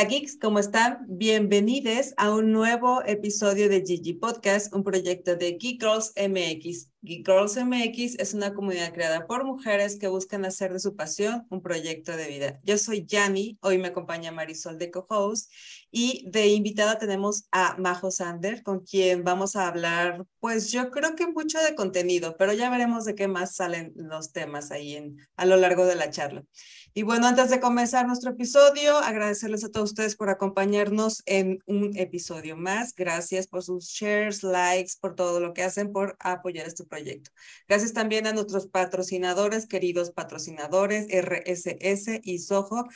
Hola geeks, ¿cómo están? Bienvenidos a un nuevo episodio de Gigi Podcast, un proyecto de Geek Girls MX. Geek Girls MX es una comunidad creada por mujeres que buscan hacer de su pasión un proyecto de vida. Yo soy Yanni, hoy me acompaña Marisol de co-host y de invitada tenemos a Majo Sander, con quien vamos a hablar, pues yo creo que mucho de contenido, pero ya veremos de qué más salen los temas ahí en, a lo largo de la charla. Y bueno, antes de comenzar nuestro episodio, agradecerles a todos ustedes por acompañarnos en un episodio más. Gracias por sus shares, likes, por todo lo que hacen por apoyar este proyecto. Gracias también a nuestros patrocinadores, queridos patrocinadores, RSS y Soho.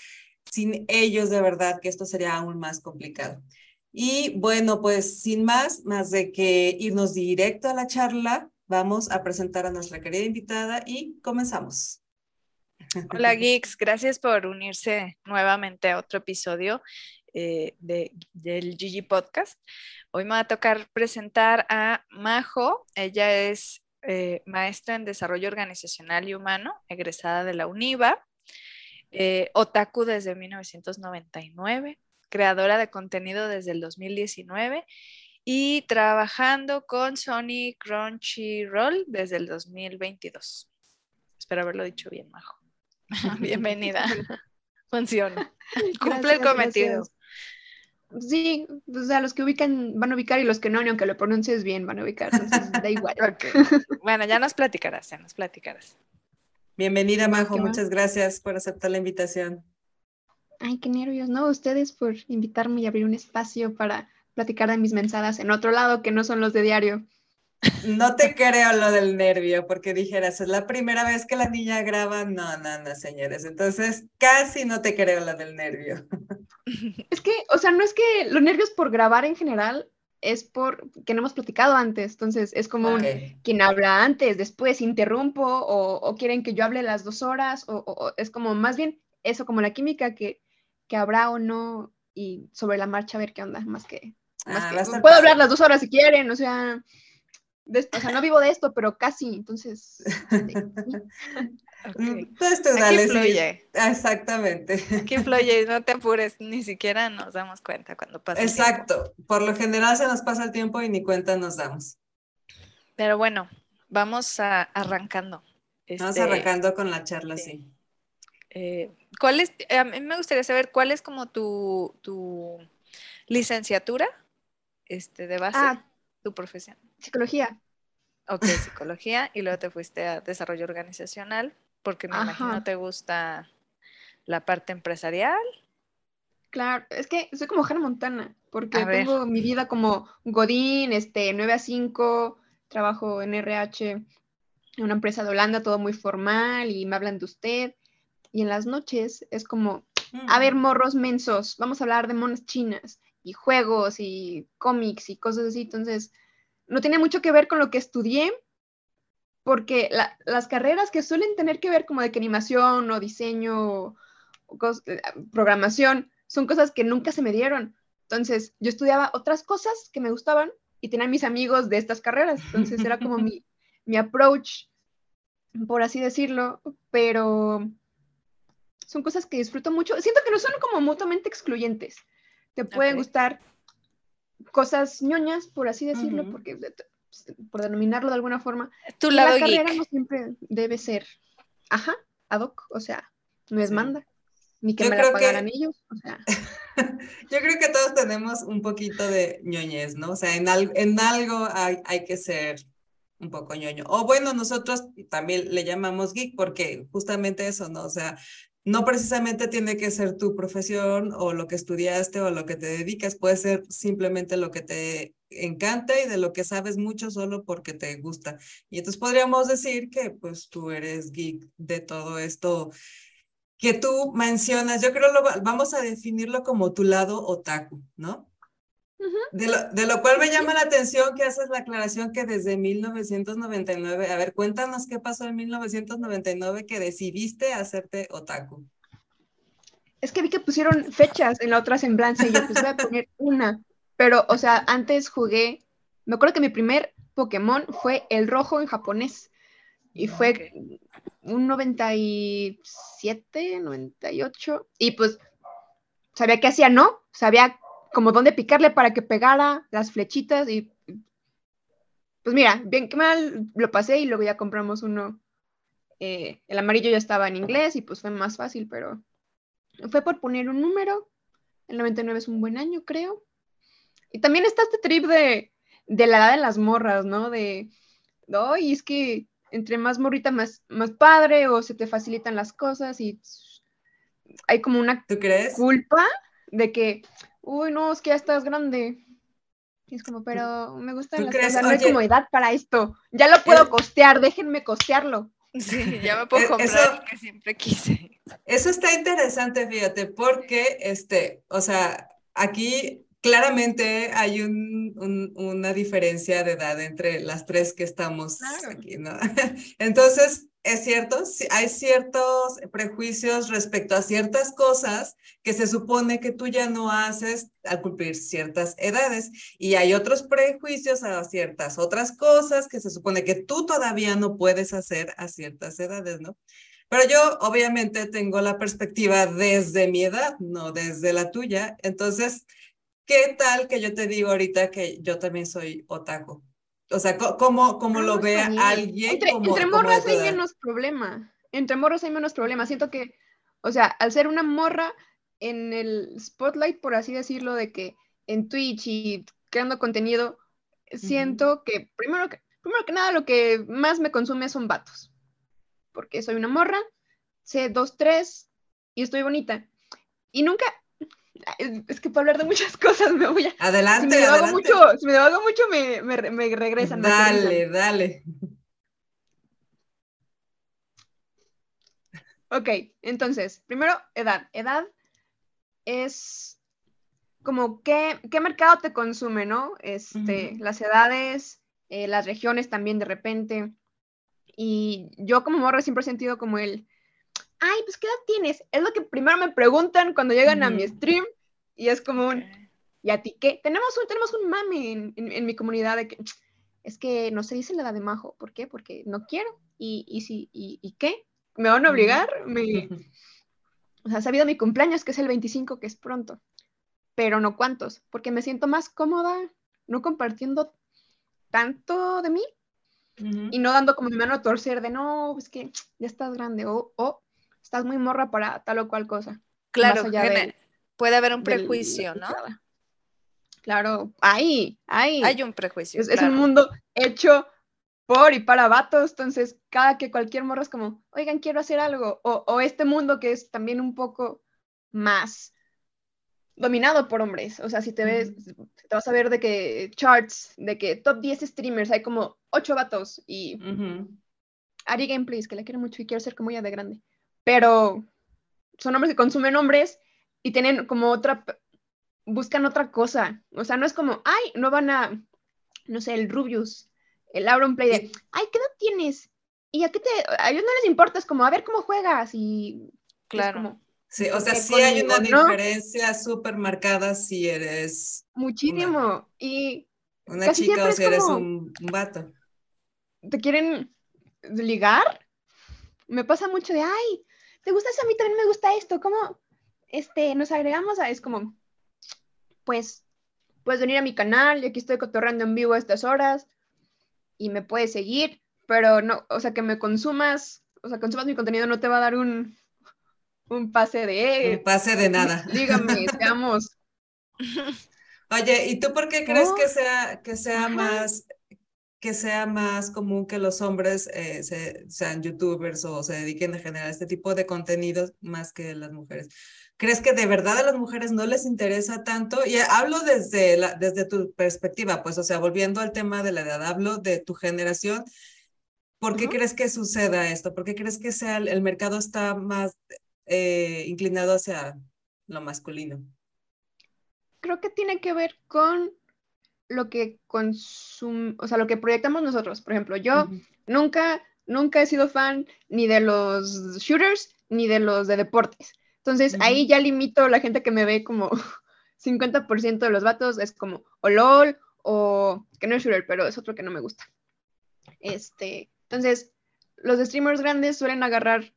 Sin ellos, de verdad que esto sería aún más complicado. Y bueno, pues sin más, más de que irnos directo a la charla, vamos a presentar a nuestra querida invitada y comenzamos. Hola Geeks, gracias por unirse nuevamente a otro episodio eh, de, del Gigi Podcast. Hoy me va a tocar presentar a Majo. Ella es eh, maestra en desarrollo organizacional y humano, egresada de la UNIVA, eh, otaku desde 1999, creadora de contenido desde el 2019 y trabajando con Sony Crunchyroll desde el 2022. Espero haberlo dicho bien, Majo. Bienvenida. Funciona. Cumple el cometido. Sí, o sea, los que ubican van a ubicar y los que no, ni aunque lo pronuncies bien, van a ubicar. Entonces, da igual. Bueno, ya nos platicarás, ya nos platicarás. Bienvenida, Majo. Muchas gracias por aceptar la invitación. Ay, qué nervios, ¿no? Ustedes por invitarme y abrir un espacio para platicar de mis mensadas en otro lado que no son los de diario. No te creo lo del nervio, porque dijeras, es la primera vez que la niña graba. No, no, no, señores. Entonces, casi no te creo lo del nervio. Es que, o sea, no es que los nervios por grabar en general es por que no hemos platicado antes. Entonces, es como un, quien habla antes, después interrumpo, o, quieren que yo hable las dos horas, o, es como más bien eso, como la química que, que habrá o no, y sobre la marcha a ver qué onda, más que. Más ah, que puedo hablar las dos horas si quieren, o sea o sea, no vivo de esto, pero casi, entonces. okay. Entonces dale, fluye. Exactamente. Aquí fluye, no te apures, ni siquiera nos damos cuenta cuando pasa. Exacto, por lo general se nos pasa el tiempo y ni cuenta nos damos. Pero bueno, vamos a, arrancando. Vamos este, arrancando con la charla, sí. Eh, ¿Cuál es, a mí me gustaría saber cuál es como tu, tu licenciatura este, de base, ah. Tu profesión. Psicología. Ok, psicología. y luego te fuiste a desarrollo organizacional, porque me imagino te gusta la parte empresarial. Claro, es que soy como Hannah Montana, porque tengo mi vida como Godín, este, 9 a 5, trabajo en RH, en una empresa de Holanda, todo muy formal, y me hablan de usted. Y en las noches es como, a ver, mm. morros mensos, vamos a hablar de monas chinas, y juegos, y cómics, y cosas así. Entonces, no tiene mucho que ver con lo que estudié, porque las carreras que suelen tener que ver como de que animación o diseño o eh, programación son cosas que nunca se me dieron. Entonces, yo estudiaba otras cosas que me gustaban y tenía mis amigos de estas carreras. Entonces, era como mi, mi approach, por así decirlo, pero son cosas que disfruto mucho. Siento que no son como mutuamente excluyentes. Te pueden gustar cosas ñoñas, por así decirlo, porque por denominarlo de alguna forma. Tu lado la carrera no siempre debe ser, ajá, ad hoc, o sea, no es manda, ni que me la pagaran ellos, o sea. Yo creo que todos tenemos un poquito de ñoñez, ¿no? O sea, en, en algo hay, hay que ser un poco ñoño. O bueno, nosotros también le llamamos geek porque justamente eso, ¿no? O sea, no precisamente tiene que ser tu profesión o lo que estudiaste o lo que te dedicas, puede ser simplemente lo que te encanta y de lo que sabes mucho solo porque te gusta. Y entonces podríamos decir que pues tú eres geek de todo esto que tú mencionas. Yo creo lo vamos a definirlo como tu lado otaku, ¿no? De, lo, cual me llama la atención que haces la aclaración que desde 1999, a ver, cuéntanos qué pasó en 1999 que decidiste hacerte otaku. Es que vi que pusieron fechas en la otra semblanza y yo pues voy a poner una, pero o sea, antes jugué, me acuerdo que mi primer Pokémon fue el rojo en japonés y fue un 97, 98 y pues sabía qué hacía, ¿no? Sabía como dónde picarle para que pegara las flechitas y pues mira, bien que mal lo pasé y luego ya compramos uno. Eh, el amarillo ya estaba en inglés y pues fue más fácil, pero fue por poner un número. El 99 es un buen año, creo. Y también está este trip de, de la edad de las morras, ¿no? De, no, y es que entre más morrita, más, más padre, o se te facilitan las cosas y hay como una ¿Tú crees? culpa de que, uy, no, es que ya estás grande. Y es como, pero me gusta las cosas, no hay como edad para esto. Ya lo puedo costear, déjenme costearlo. Sí, ya me puedo e-, comprar lo que siempre quise. Eso está interesante, fíjate, porque, este, o sea, aquí claramente hay una diferencia de edad entre las tres que estamos aquí, ¿no? Entonces, es cierto, hay ciertos prejuicios respecto a ciertas cosas que se supone que tú ya no haces al cumplir ciertas edades y hay otros prejuicios a ciertas otras cosas que se supone que tú todavía no puedes hacer a ciertas edades, ¿no? Pero yo obviamente tengo la perspectiva desde mi edad, no desde la tuya. Entonces, ¿qué tal que yo te digo ahorita que yo también soy otaku? O sea, ¿cómo, cómo lo ve alguien? Entre, entre morras hay menos problema. Entre morras hay menos problema. Siento que, o sea, al ser una morra en el spotlight, por así decirlo, de que en Twitch y creando contenido, siento que primero, que primero que nada lo que más me consume son vatos. Porque soy una morra, sé dos, tres y estoy bonita. Y nunca, es que para hablar de muchas cosas me voy a... Adelante, si me adelante. Mucho, si me hago mucho, me, me, me regresan. Dale, dale. Ok, entonces, primero, edad. Edad es como qué, qué mercado te consume, ¿no? Este, Las edades, eh, las regiones también de repente. Y yo como morra siempre he sentido como el, ay, pues ¿qué edad tienes? Es lo que primero me preguntan cuando llegan a mi stream y es como un, ¿y a ti qué? Tenemos un, tenemos un mame en, mi comunidad de que es que no se dice la edad de majo, ¿por qué? Porque no quiero. ¿Y, y, si, y, qué? ¿Me van a obligar? Me... O sea, ha sabido mi cumpleaños, que es el 25, que es pronto, pero no cuántos, porque me siento más cómoda no compartiendo tanto de mí y no dando como mi mano a torcer de no, es que ya estás grande o, o estás muy morra para tal o cual cosa. Claro, puede haber un prejuicio, ¿no? Claro, hay, hay. Hay un prejuicio. Es, un mundo hecho por y para vatos, entonces cada que cualquier morra es como, oigan, quiero hacer algo, o, este mundo que es también un poco más dominado por hombres, o sea, si te ves, te vas a ver de que charts, de que top 10 streamers, hay como 8 vatos y Ari Gameplays, que la quiero mucho y quiero ser como ella de grande pero son hombres que consumen hombres y tienen como otra, buscan otra cosa. O sea, no es como, ay, no van a, no sé, el Rubius, el Play de, ay, ¿qué edad tienes? ¿Y a qué te, a ellos no les importa, es como, a ver cómo juegas y... Claro. sí, o sea, sí hay una diferencia súper marcada si eres... Muchísimo. y... Una chica o si eres un, un vato. ¿Te quieren ligar? Me pasa mucho de, ay, ¿te gusta eso? A mí también me gusta esto. ¿Cómo este, nos agregamos a? Es como, pues, puedes venir a mi canal, y aquí estoy cotorrando en vivo a estas horas y me puedes seguir, pero no, o sea, que me consumas, o sea, consumas mi contenido no te va a dar un, un pase de... Un pase de nada. Dígame, seamos. Oye, ¿y tú por qué crees que sea, que sea más que sea más común que los hombres eh, sean youtubers o se dediquen a generar este tipo de contenidos más que las mujeres. ¿Crees que de verdad a las mujeres no les interesa tanto? Y hablo desde, la, desde tu perspectiva, pues, o sea, volviendo al tema de la edad, hablo de tu generación. ¿Por qué crees que suceda esto? ¿Por qué crees que sea el, mercado está más eh, inclinado hacia lo masculino? Creo que tiene que ver con lo que consum o sea, lo que proyectamos nosotros. Por ejemplo, yo nunca, nunca he sido fan ni de los shooters ni de los de deportes. Entonces, ahí ya limito la gente que me ve como 50% de los vatos, es como o LOL o que no es shooter, pero es otro que no me gusta. Este, entonces, los streamers grandes suelen agarrar,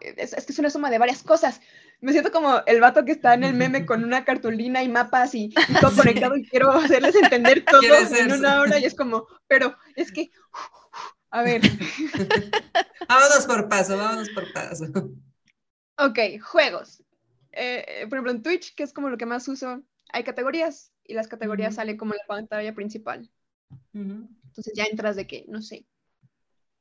es, es que es una suma de varias cosas, me siento como el vato que está en el meme con una cartulina y mapas y, todo conectado y quiero hacerles entender todo en una hora y es como, pero es que, a ver. vámonos por paso, vámonos por paso. Ok, juegos. Eh, por ejemplo, en Twitch, que es como lo que más uso, hay categorías y las categorías salen como en la pantalla principal. Entonces ya entras de que, no sé,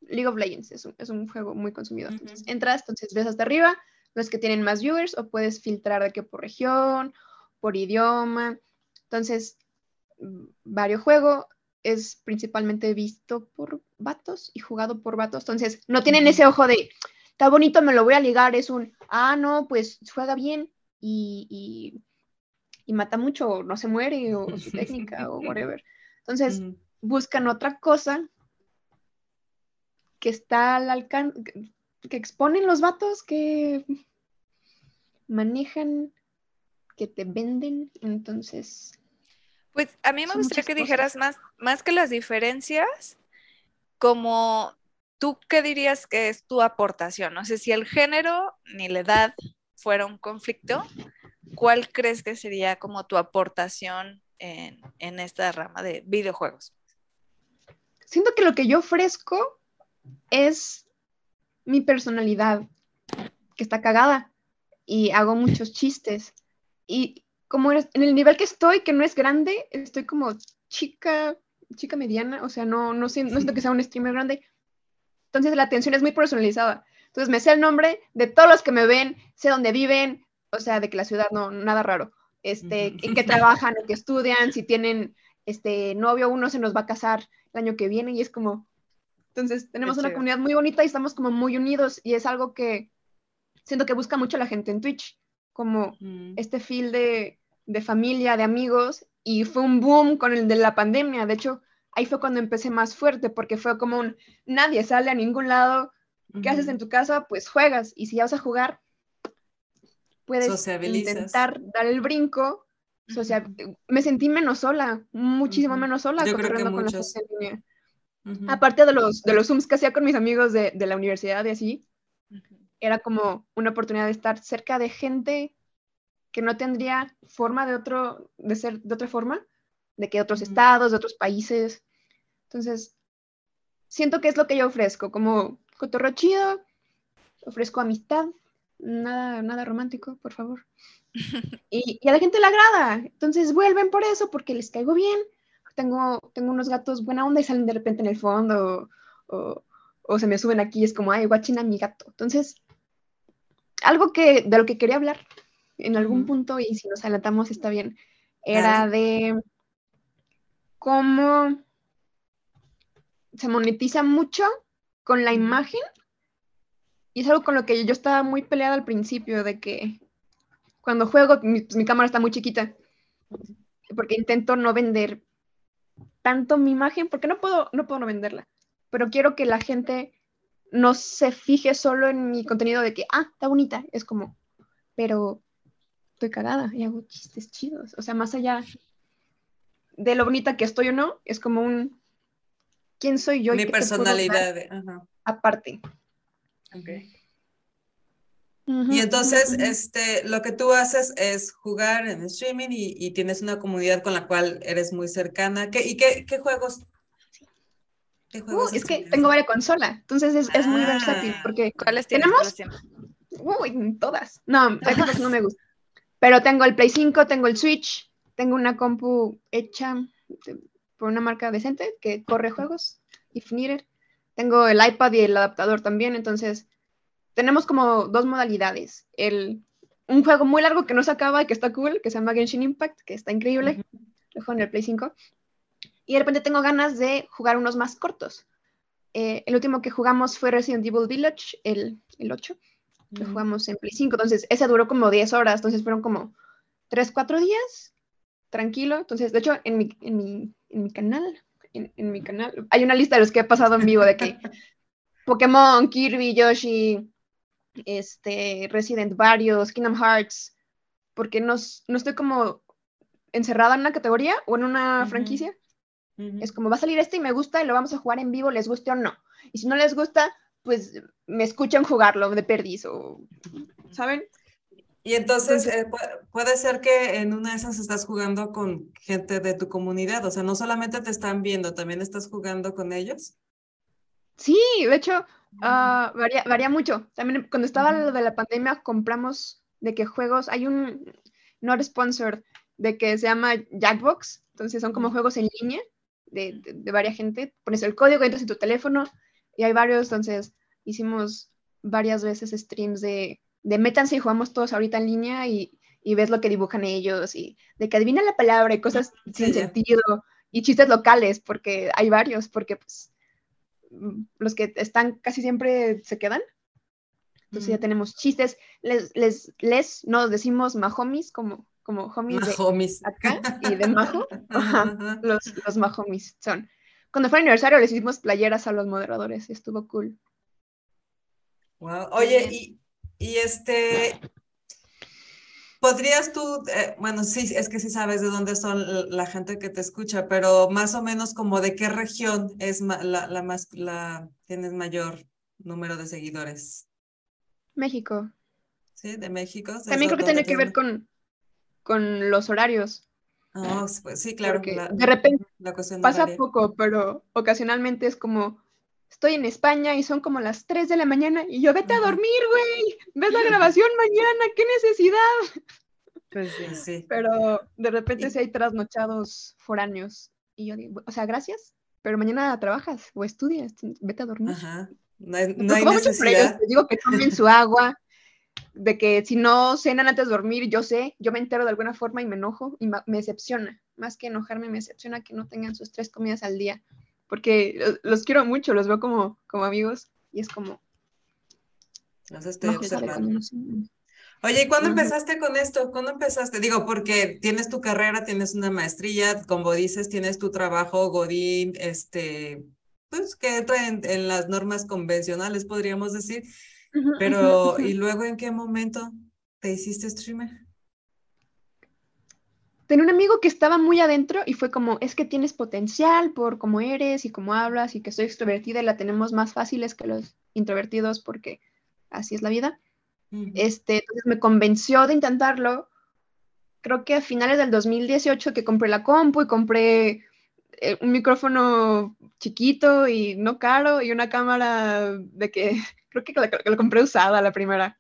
League of Legends es un, es un juego muy consumido. Entonces entras, entonces ves hasta arriba los que tienen más viewers o puedes filtrar de qué por región, por idioma. Entonces, varios juego es principalmente visto por vatos y jugado por vatos. Entonces, no tienen ese ojo de, está bonito, me lo voy a ligar. Es un, ah, no, pues juega bien y, y, mata mucho, o no se muere, o su técnica, o whatever. Entonces, buscan otra cosa que está al alcance, que exponen los vatos, que manejan, que te venden. Entonces, pues a mí me gustaría que dijeras más, más que las diferencias, como tú qué dirías que es tu aportación. No sé si el género ni la edad fuera un conflicto, ¿cuál crees que sería como tu aportación en, en esta rama de videojuegos? Siento que lo que yo ofrezco es mi personalidad, que está cagada, y hago muchos chistes. Y como en el nivel que estoy, que no es grande, estoy como chica, chica mediana, o sea, no, no, siento, no siento que sea un streamer grande. Entonces la atención es muy personalizada. Entonces me sé el nombre de todos los que me ven, sé dónde viven, o sea, de que la ciudad no, nada raro. Este, en qué trabajan, en qué estudian, si tienen este novio, uno se nos va a casar el año que viene y es como, entonces tenemos una comunidad muy bonita y estamos como muy unidos y es algo que siento que busca mucho la gente en Twitch, como mm. este feel de, de, familia, de amigos, y fue un boom con el de la pandemia. De hecho, ahí fue cuando empecé más fuerte, porque fue como un, nadie sale a ningún lado, ¿qué haces en tu casa? Pues juegas, y si ya vas a jugar, puedes intentar dar el brinco. O sea, me sentí menos sola, muchísimo menos sola Yo creo que con Aparte de los, de los Zooms que hacía con mis amigos de, de la universidad y así, era como una oportunidad de estar cerca de gente que no tendría forma de otro, de ser de otra forma, de que otros estados, de otros países. Entonces, siento que es lo que yo ofrezco, como cotorro chido, ofrezco amistad, nada, nada romántico, por favor. Y, a la gente le agrada, entonces vuelven por eso, porque les caigo bien. Tengo, tengo unos gatos buena onda y salen de repente en el fondo, o, o, se me suben aquí y es como, ay, guachina mi gato. Entonces, algo que de lo que quería hablar en algún punto, y si nos adelantamos está bien, era de cómo se monetiza mucho con la imagen. Y es algo con lo que yo estaba muy peleada al principio, de que cuando juego, mi, pues, mi cámara está muy chiquita, porque intento no vender tanto mi imagen, porque no puedo, no puedo no venderla, pero quiero que la gente no se fije solo en mi contenido de que, ah, está bonita, es como, pero estoy cagada y hago chistes chidos. O sea, más allá de lo bonita que estoy o no, es como un, ¿quién soy yo? Mi personalidad. Aparte. Okay. Y entonces, este, lo que tú haces es jugar en streaming y, tienes una comunidad con la cual eres muy cercana. ¿Qué, ¿Y qué, qué juegos Uh, es que tengo varias consolas, entonces es, muy versátil ah. porque ¿cuáles tenemos? Uy, todas. No, esas no me gustan. Pero tengo el Play 5, tengo el Switch, tengo una compu hecha por una marca decente que corre juegos, Ifnir. Tengo el iPad y el adaptador también, entonces tenemos como dos modalidades. El, un juego muy largo que no se acaba y que está cool, que se llama Genshin Impact, que está increíble. Lo juego en el Play 5 y de repente tengo ganas de jugar unos más cortos. Eh, el último que jugamos fue Resident Evil Village, el, el 8, que jugamos en Play 5, entonces ese duró como 10 horas, entonces fueron como 3, 4 días, tranquilo. Entonces, de hecho, en mi, en mi, en mi canal, en, en, mi canal, hay una lista de los que he pasado en vivo de que Pokémon, Kirby, Yoshi, este, Resident varios, Kingdom Hearts, porque no, no estoy como encerrada en una categoría o en una franquicia, es como va a salir este y me gusta y lo vamos a jugar en vivo, les guste o no. Y si no les gusta, pues me escuchan jugarlo de perdiz o, ¿saben? Y entonces eh, puede ser que en una de esas estás jugando con gente de tu comunidad, o sea, no solamente te están viendo, también estás jugando con ellos. Sí, de hecho, ah, varía, varía, mucho. También cuando estaba lo de la pandemia compramos de que juegos, hay un not sponsored de que se llama Jackbox, entonces son como juegos en línea de, de, varias gente, pones el código, entras en tu teléfono y hay varios, entonces hicimos varias veces streams de, de métanse y jugamos todos ahorita en línea y, y ves lo que dibujan ellos y de que adivina la palabra y cosas sin sentido y chistes locales, porque hay varios, porque pues mm, los que están casi siempre se quedan. Entonces ya tenemos chistes, les, les, les nos decimos mahomis como como homies, de acá y de majo. los, los mahomis son. Cuando fue aniversario les hicimos playeras a los moderadores, estuvo cool. Wow. Oye, y, y este, ¿podrías tú, eh, bueno, sí, es que sí sabes de dónde son la gente que te escucha, pero más o menos como de qué región es la, la más, la, tienes mayor número de seguidores? México. Sí, de México. También creo que tiene que ver con, con los horarios. Oh, pues sí, claro. de repente pasa poco, pero ocasionalmente es como, estoy en España y son como las 3 de la mañana y yo vete a dormir, güey, ves la grabación mañana, qué necesidad. Pues sí, sí. Pero de repente sí hay trasnochados foráneos y yo digo, o sea, gracias, pero mañana trabajas o estudias, vete a dormir. Ajá. No hay, no hay necesidad. digo que tomen su agua, de que si no cenan antes de dormir, yo sé, yo me entero de alguna forma y me enojo y me decepciona. Más que enojarme, me decepciona que no tengan sus tres comidas al día, porque los, quiero mucho, los veo como, como amigos y es como... Los estoy observando. Oye, ¿y cuándo empezaste con esto? ¿Cuándo empezaste? Digo, porque tienes tu carrera, tienes una maestría, como dices, tienes tu trabajo, Godín, este, pues que entra en las normas convencionales, podríamos decir. Pero, ¿y luego en qué momento te hiciste streamer? Tenía un amigo que estaba muy adentro y fue como, es que tienes potencial por cómo eres y cómo hablas y que soy extrovertida y la tenemos más fáciles que los introvertidos porque así es la vida. este, entonces me convenció de intentarlo. Creo que a finales del 2018 que compré la compu y compré eh, un micrófono chiquito y no caro y una cámara de que creo que lo, compré usada la primera.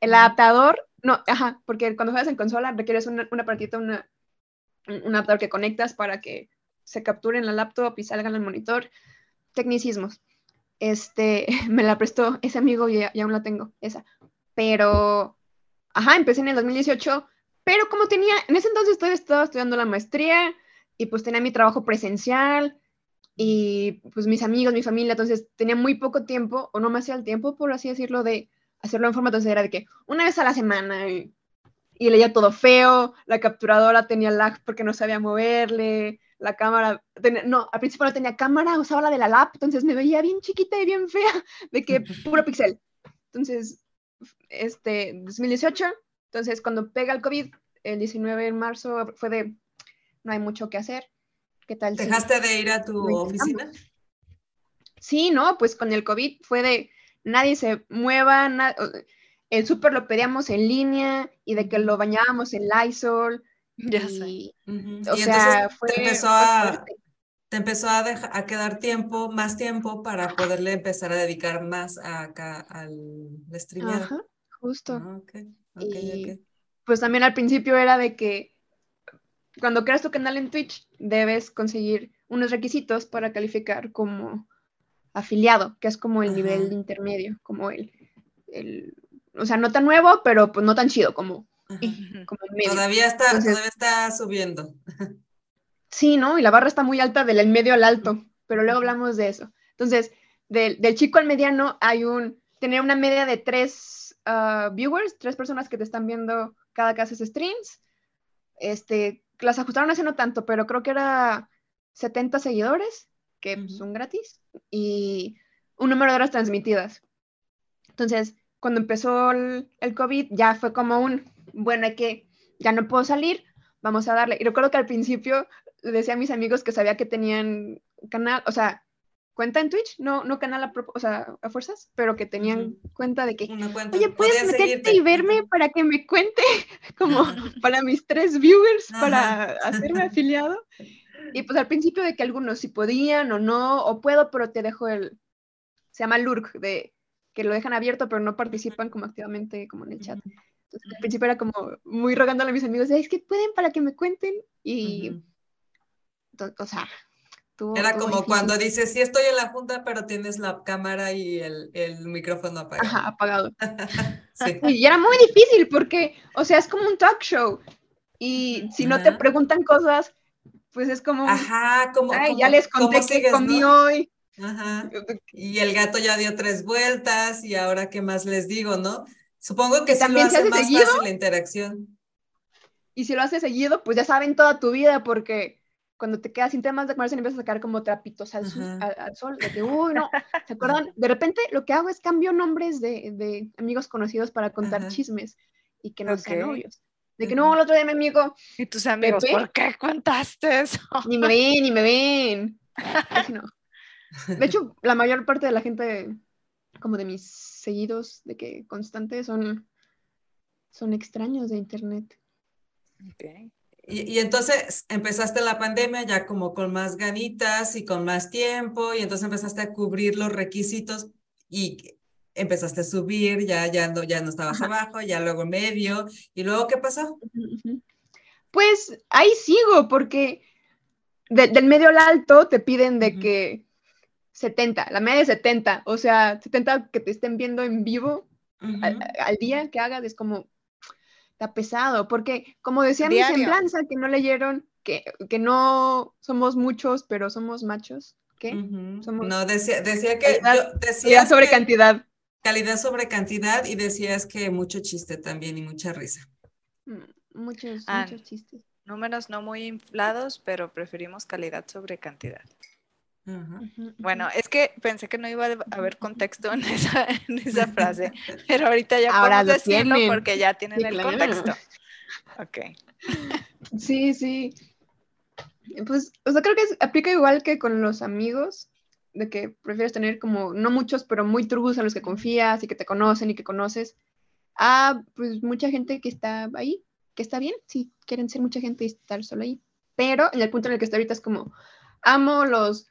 El adaptador, no, ajá, porque cuando juegas en consola requieres una, una partita, una, un adaptador que conectas para que se capture en la laptop y salga en el monitor. Tecnicismos. Este, me la prestó ese amigo y ya, aún la tengo, esa. Pero, ajá, empecé en el 2018, pero como tenía, en ese entonces todavía estaba estudiando la maestría y pues tenía mi trabajo presencial y pues mis amigos, mi familia, entonces tenía muy poco tiempo, o no me hacía el tiempo, por así decirlo, de hacerlo en forma, entonces era de que una vez a la semana y, leía todo feo, la capturadora tenía lag porque no sabía moverle, la cámara, no, al principio no tenía cámara, usaba la de la lap, entonces me veía bien chiquita y bien fea, de que puro pixel. Entonces, este, 2018, entonces cuando pega el COVID, el 19 de marzo, fue de, no hay mucho que hacer, ¿Qué tal? ¿Dejaste de ir a tu oficina? Sí, no, pues con el COVID fue de nadie se mueva, el súper lo pedíamos en línea y de que lo bañábamos en Lysol. Ya sé. O sea, fue, te empezó a, te empezó a, a, quedar tiempo, más tiempo para poderle empezar a dedicar más a, acá al streaming. Ajá, justo. Ah, okay. Okay, pues también al principio era de que cuando creas tu canal en Twitch, debes conseguir unos requisitos para calificar como afiliado, que es como el nivel intermedio, como el, el, o sea, no tan nuevo, pero pues no tan chido como, como el medio. Todavía está, todavía está subiendo. Sí, ¿no? Y la barra está muy alta del medio al alto, pero luego hablamos de eso. Entonces, del, del chico al mediano hay un, tener una media de tres ah, viewers, tres personas que te están viendo cada que haces streams, este, las ajustaron hace no tanto, pero creo que era 70 seguidores, que son gratis, y un número de horas transmitidas. Entonces, cuando empezó el, COVID, ya fue como un, bueno, hay que, ya no puedo salir, vamos a darle. Y recuerdo que al principio le decía a mis amigos que sabía que tenían canal, o sea, cuenta en Twitch, no, no canal a, o sea, a fuerzas, pero que tenían cuenta de que, oye, puedes meterte y verme para que me cuente, como para mis tres viewers, para hacerme afiliado. Y pues al principio de que algunos si podían o no, o puedo, pero te dejo el, se llama lurk, de que lo dejan abierto, pero no participan como activamente como en el chat. Entonces, al principio era como muy rogando a mis amigos, es que pueden para que me cuenten y, o sea, era como cuando dices, sí estoy en la junta, pero tienes la cámara y el, el micrófono apagado. Ajá, apagado. sí. Y era muy difícil porque, o sea, es como un talk show. Y si no te preguntan cosas, pues es como... Ajá, como... Ay, ya les conté que comí hoy. Ajá. Y el gato ya dio tres vueltas y ahora qué más les digo, ¿no? Supongo que sí lo hace, más fácil la interacción. Y si lo haces seguido, pues ya saben toda tu vida porque cuando te quedas sin temas de conversación empiezas a sacar como trapitos al, sol, de que, uy, no, ¿se acuerdan? De repente lo que hago es cambio nombres de, de amigos conocidos para contar chismes y que no sean novios. De que no, el otro día mi amigo. ¿Y tus amigos por qué contaste eso? Ni me ven, ni me ven. no. De hecho, la mayor parte de la gente, como de mis seguidos, de que constantes, son, son extraños de internet. Okay. Y, entonces empezaste la pandemia ya como con más ganitas y con más tiempo, y entonces empezaste a cubrir los requisitos y empezaste a subir, ya, ya, no, ya no estabas abajo, ya luego medio, y luego ¿qué pasó? Pues ahí sigo, porque del medio al alto te piden de que 70, la media de 70, o sea, 70 que te estén viendo en vivo al, al, día que hagas, es como, está pesado, porque como decía mi semblanza, que no leyeron, que, que no somos muchos, pero somos machos. ¿Qué? No, decía, decía que... Calidad, sobre cantidad. Calidad sobre cantidad y decías que mucho chiste también y mucha risa. Mm, muchos, ah, muchos chistes. Números no muy inflados, pero preferimos calidad sobre cantidad. Bueno, es que pensé que no iba a haber contexto en esa, en esa frase, pero ahorita ya podemos decirlo porque ya tienen el contexto. Ok. Sí, sí. Pues, o sea, creo que aplica igual que con los amigos, de que prefieres tener como, no muchos, pero muy trus a los que confías y que te conocen y que conoces, a pues mucha gente que está ahí, que está bien, si quieren ser mucha gente y estar solo ahí. Pero en el punto en el que está ahorita es como, amo los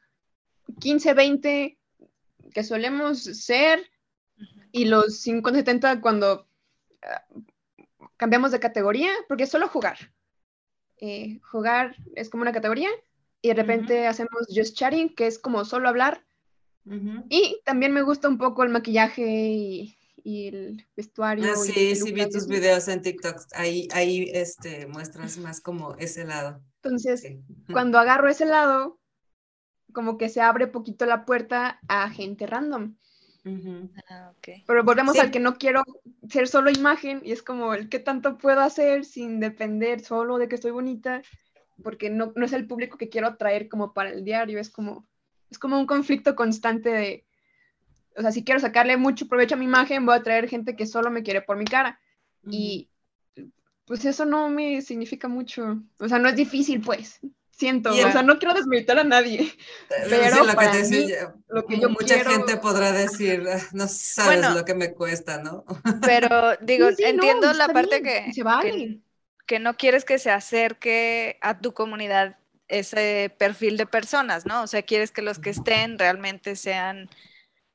15, 20 que solemos ser y los 50, 70 cuando ah, cambiamos de categoría, porque es solo jugar. Eh, jugar es como una categoría y de repente hacemos just chatting, que es como solo hablar. Y también me gusta un poco el maquillaje y, el vestuario. Ah, sí, sí, vi tus videos en TikTok. Ahí, ahí este, muestras más como ese lado. Entonces, cuando agarro ese lado, como que se abre poquito la puerta a gente random. Ah, Pero volvemos al que no quiero ser solo imagen y es como el que tanto puedo hacer sin depender solo de que estoy bonita, porque no, no es el público que quiero atraer como para el diario, es como, es como un conflicto constante de, o sea, si quiero sacarle mucho provecho a mi imagen, voy a traer gente que solo me quiere por mi cara. Y pues eso no me significa mucho, o sea, no es difícil pues siento, o sea, no quiero desmilitar a nadie, pero lo que, mí, lo que yo mucha gente podrá decir, ah, no sabes lo que me cuesta, ¿no? Pero digo, entiendo la parte que, que, no quieres que se acerque a tu comunidad ese perfil de personas, ¿no? O sea, quieres que los que estén realmente sean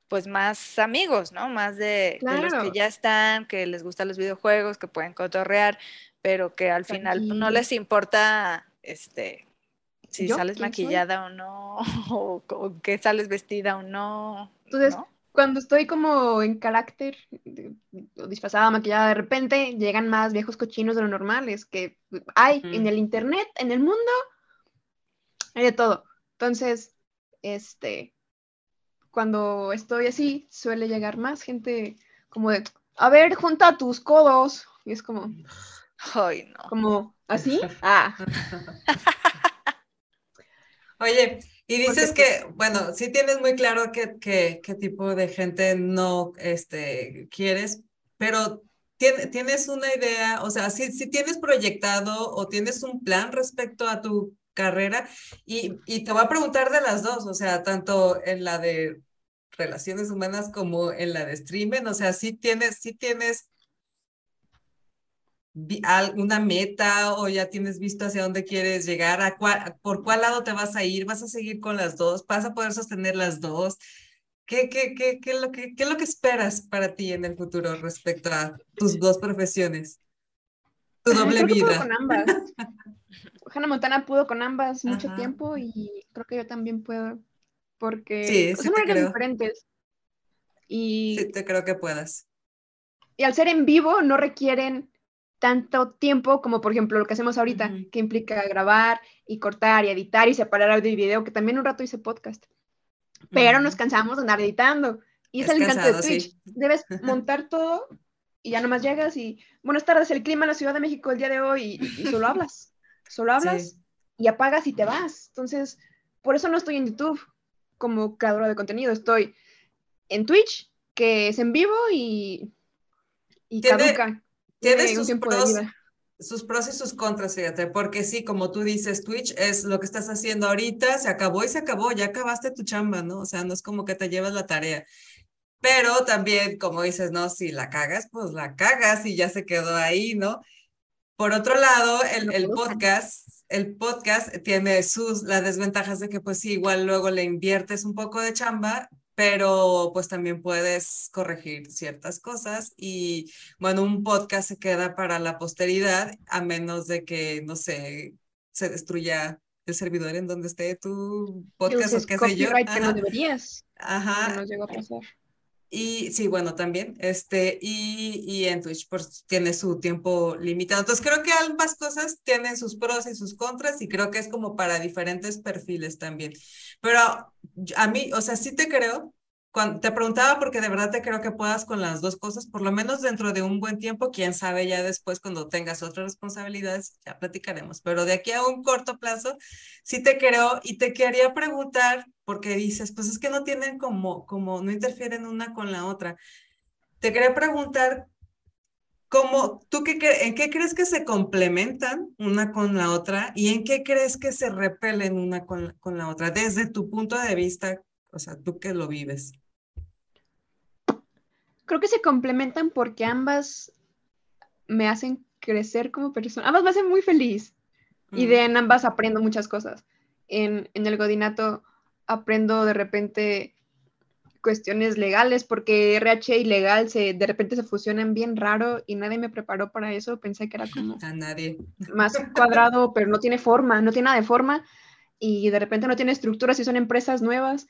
pues más amigos, ¿no? Más de, de los que ya están, que les gustan los videojuegos, que pueden cotorrear, pero que al final no les importa este si sales maquillada o no, o, que sales vestida o no. Entonces, cuando estoy como en carácter, disfrazada, maquillada, de repente llegan más viejos cochinos de lo normal, es que hay en el internet, en el mundo, hay de todo. Entonces, este, cuando estoy así, suele llegar más gente como de, a ver, junta tus codos. Y es como, ay, no. Como, ¿así? Ah. Oye, y dices que, bueno, sí tienes muy claro qué, qué, qué tipo de gente no este, quieres, pero ¿tienes una idea, o sea, si, si tienes proyectado o tienes un plan respecto a tu carrera. Y, y te voy a preguntar de las dos, o sea, tanto en la de relaciones humanas como en la de streaming, o sea, si tienes, sí tienes alguna meta o ya tienes visto hacia dónde quieres llegar, a por cuál lado te vas a ir, vas a seguir con las dos, vas a poder sostener las dos. ¿Qué, qué, qué, qué, es lo que, qué es lo que esperas para ti en el futuro respecto a tus dos profesiones? Tu doble vida. con ambas. Hannah Montana pudo con ambas mucho tiempo y creo que yo también puedo porque sí, sí son diferentes. Y, sí, te creo que puedas. Y al ser en vivo no requieren tanto tiempo como por ejemplo lo que hacemos ahorita, que implica grabar y cortar y editar y separar audio y video, que también un rato hice podcast. Pero nos cansamos de andar editando. Y es, el encanto de Twitch. Debes montar todo y ya nomás llegas y buenas tardes, el clima en la Ciudad de México el día de hoy y, solo hablas. Solo hablas y apagas y te vas. Entonces, por eso no estoy en YouTube como creadora de contenido, estoy en Twitch, que es en vivo y, y caduca tiene sus pros, sus pros y sus contras, fíjate, porque sí, como tú dices, Twitch es lo que estás haciendo ahorita, se acabó y se acabó, ya acabaste tu chamba, ¿no? O sea, no es como que te llevas la tarea. Pero también, como dices, no, si la cagas, pues la cagas y ya se quedó ahí, ¿no? Por otro lado, el, el podcast, el podcast tiene sus, las desventajas de que pues sí, igual luego le inviertes un poco de chamba, pero pues también puedes corregir ciertas cosas y bueno, un podcast se queda para la posteridad a menos de que, no sé, se destruya el servidor en donde esté tu podcast o qué sé yo. Que no deberías. Ajá. llegó a pasar. Y sí, bueno, también, este, y, y en Twitch pues tiene su tiempo limitado. Entonces creo que ambas cosas tienen sus pros y sus contras y creo que es como para diferentes perfiles también. Pero a mí, o sea, sí te creo te preguntaba porque de verdad te creo que puedas con las dos cosas, por lo menos dentro de un buen tiempo, quién sabe ya después cuando tengas otras responsabilidades, ya platicaremos, pero de aquí a un corto plazo, sí te creo y te quería preguntar, porque dices, pues es que no tienen como, como, no interfieren una con la otra. Te quería preguntar, ¿cómo, tú qué, en qué crees que se complementan una con la otra y en qué crees que se repelen una con, con la otra, desde tu punto de vista, o sea, tú que lo vives? Creo que se complementan porque ambas me hacen crecer como persona. Ambas me hacen muy feliz. Y de en ambas aprendo muchas cosas. En, en, el Godinato aprendo de repente cuestiones legales porque RH y legal se, de repente se fusionan bien raro y nadie me preparó para eso. Pensé que era como A nadie. más cuadrado, pero no tiene forma, no tiene nada de forma y de repente no tiene estructura si son empresas nuevas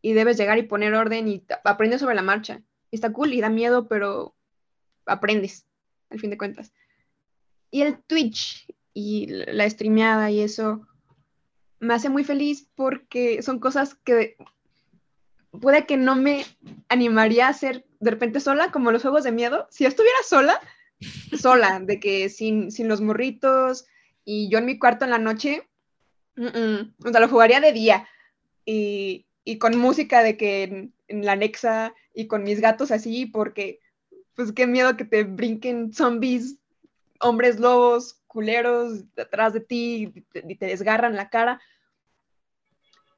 y debes llegar y poner orden y aprendes sobre la marcha está cool y da miedo, pero aprendes, al fin de cuentas. Y el Twitch y la streameada y eso me hace muy feliz porque son cosas que puede que no me animaría a hacer de repente sola, como los juegos de miedo. Si estuviera sola, sola, de que sin, sin los morritos y yo en mi cuarto en la noche, o sea, lo jugaría de día y, y con música de que en la Nexa y con mis gatos así, porque pues qué miedo que te brinquen zombies, hombres lobos, culeros detrás de ti y te, desgarran la cara.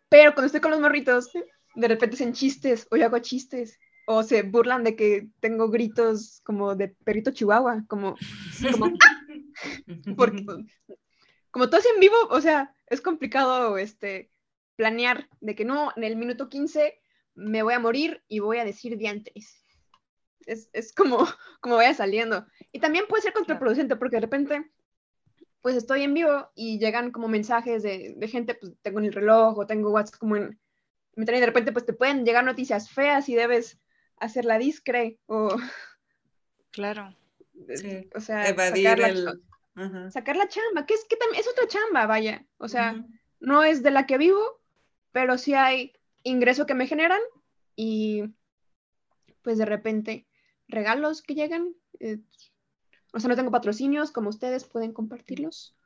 Pero cuando estoy con los morritos, de repente hacen chistes o yo hago chistes o se burlan de que tengo gritos como de perrito chihuahua, como, como porque como todo es en vivo, o sea, es complicado este planear de que no, en el minuto 15 me voy a morir y voy a decir diantres. Es, es como, como vaya saliendo. Y también puede ser contraproducente porque de repente, pues estoy en vivo y llegan como mensajes de, de gente, pues tengo en el reloj o tengo WhatsApp como en... Y de repente pues te pueden llegar noticias feas y debes hacerla discre o... Claro. O sea, sacar, la, sacar la chamba, que es que también es otra chamba, vaya. O sea, no es de la que vivo, pero sí hay ingreso que me generan y pues de repente regalos que llegan. Eh, o sea, no tengo patrocinios como ustedes, pueden compartirlos.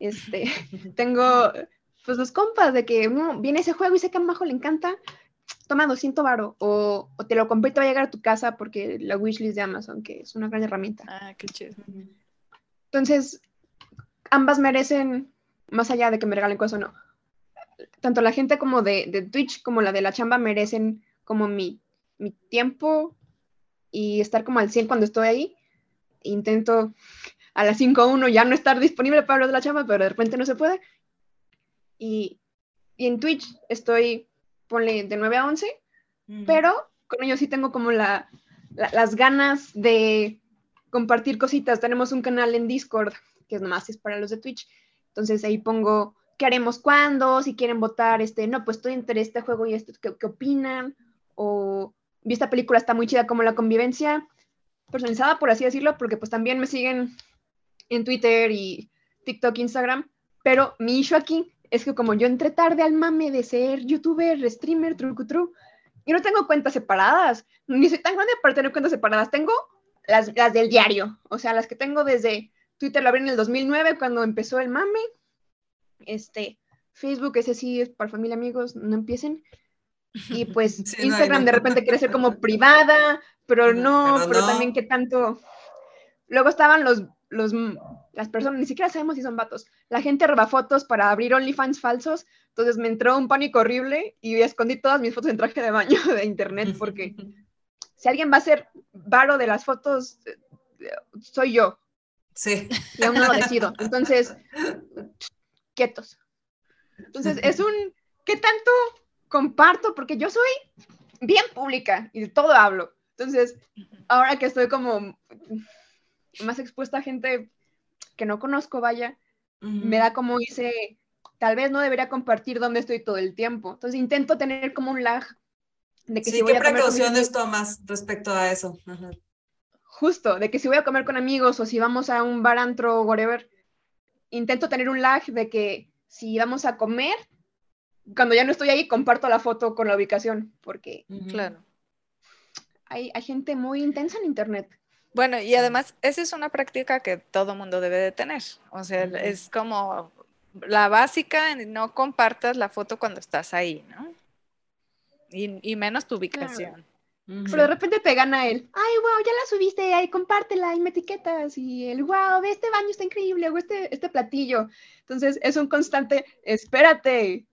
Este, tengo pues los compas de que viene ese juego y sé que a Majo le encanta, toma 200 varo o, o, te lo compré y te va a llegar a tu casa porque la wishlist de Amazon, que es una gran herramienta. Ah, qué chido. Entonces, ambas merecen más allá de que me regalen cosas o no, tanto la gente como de, de Twitch como la de la chamba merecen como mi, mi tiempo y estar como al 100 cuando estoy ahí. Intento a las 5.1 ya no estar disponible para hablar de la chamba, pero de repente no se puede. Y, y en Twitch estoy, ponle de 9 a 11, pero con ellos sí tengo como la, las ganas de compartir cositas. Tenemos un canal en Discord, que es nomás es para los de Twitch. Entonces ahí pongo qué haremos cuándo, si quieren votar, este, no, pues estoy entre este juego y esto, ¿qué, opinan? O vi esta película, está muy chida como la convivencia personalizada, por así decirlo, porque pues también me siguen en Twitter y TikTok, Instagram, pero mi issue aquí es que como yo entré tarde al mame de ser youtuber, streamer, trucutru, y no tengo cuentas separadas, ni soy tan grande para tener cuentas separadas, tengo las, las del diario, o sea, las que tengo desde Twitter, lo abrí en el 2009 cuando empezó el mame, este, Facebook, ese sí es para familia, amigos, no empiecen, y pues Instagram de repente quiere ser como privada, pero no, pero, también que tanto. Luego estaban los, los, las personas, ni siquiera sabemos si son vatos. La gente roba fotos para abrir OnlyFans falsos. Entonces me entró un pánico horrible y escondí todas mis fotos en traje de baño de internet porque si alguien va a ser varo de las fotos, soy yo. Sí. Y aún no lo decido. Entonces, quietos. Entonces, es un, ¿qué tanto comparto? Porque yo soy bien pública y de todo hablo. Entonces, ahora que estoy como más expuesta a gente que no conozco, vaya, me da como dice, tal vez no debería compartir dónde estoy todo el tiempo. Entonces, intento tener como un lag de que si voy ¿qué precauciones tomas respecto a eso? Justo, de que si voy a comer con amigos o si vamos a un bar, antro, whatever, intento tener un lag de que si vamos a comer, cuando ya no estoy ahí, comparto la foto con la ubicación, porque claro hay, gente muy intensa en Internet. Bueno, y además, esa es una práctica que todo mundo debe de tener. O sea, es como la básica, no compartas la foto cuando estás ahí, ¿no? Y, menos tu ubicación. Pero de repente te gana él, ay, wow, ya la subiste, ahí compártela y me etiquetas. Y el, wow, este baño está increíble, o este, este platillo. Entonces es un constante, espérate,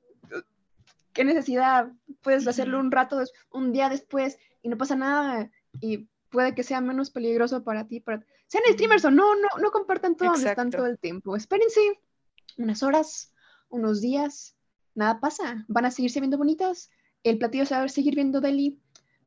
qué necesidad, puedes hacerlo un rato, un día después, y no pasa nada y puede que sea menos peligroso para ti. Para... Sean streamers o no, no, no compartan todo donde están todo el tiempo. Espérense unas horas, unos días, nada pasa. Van a seguirse viendo bonitas. El platillo se va a seguir viendo deli.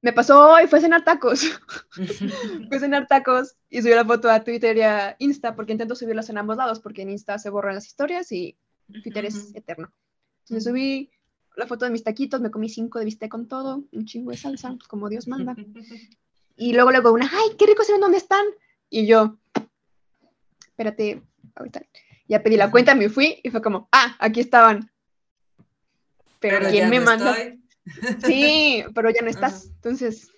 Me pasó hoy, fue cenar tacos. fue cenar tacos y subí la foto a Twitter y a Insta porque intento subirlas en ambos lados porque en Insta se borran las historias y Twitter es eterno. Entonces subí la foto de mis taquitos, me comí cinco de bistec con todo, un chingo de salsa, como Dios manda. Y luego luego una, ay, qué rico se ven dónde están. Y yo, espérate, ahorita. Ya pedí la cuenta, me fui y fue como, ah, aquí estaban. Pero, ¿quién me manda? Sí, pero ya no estás. Entonces,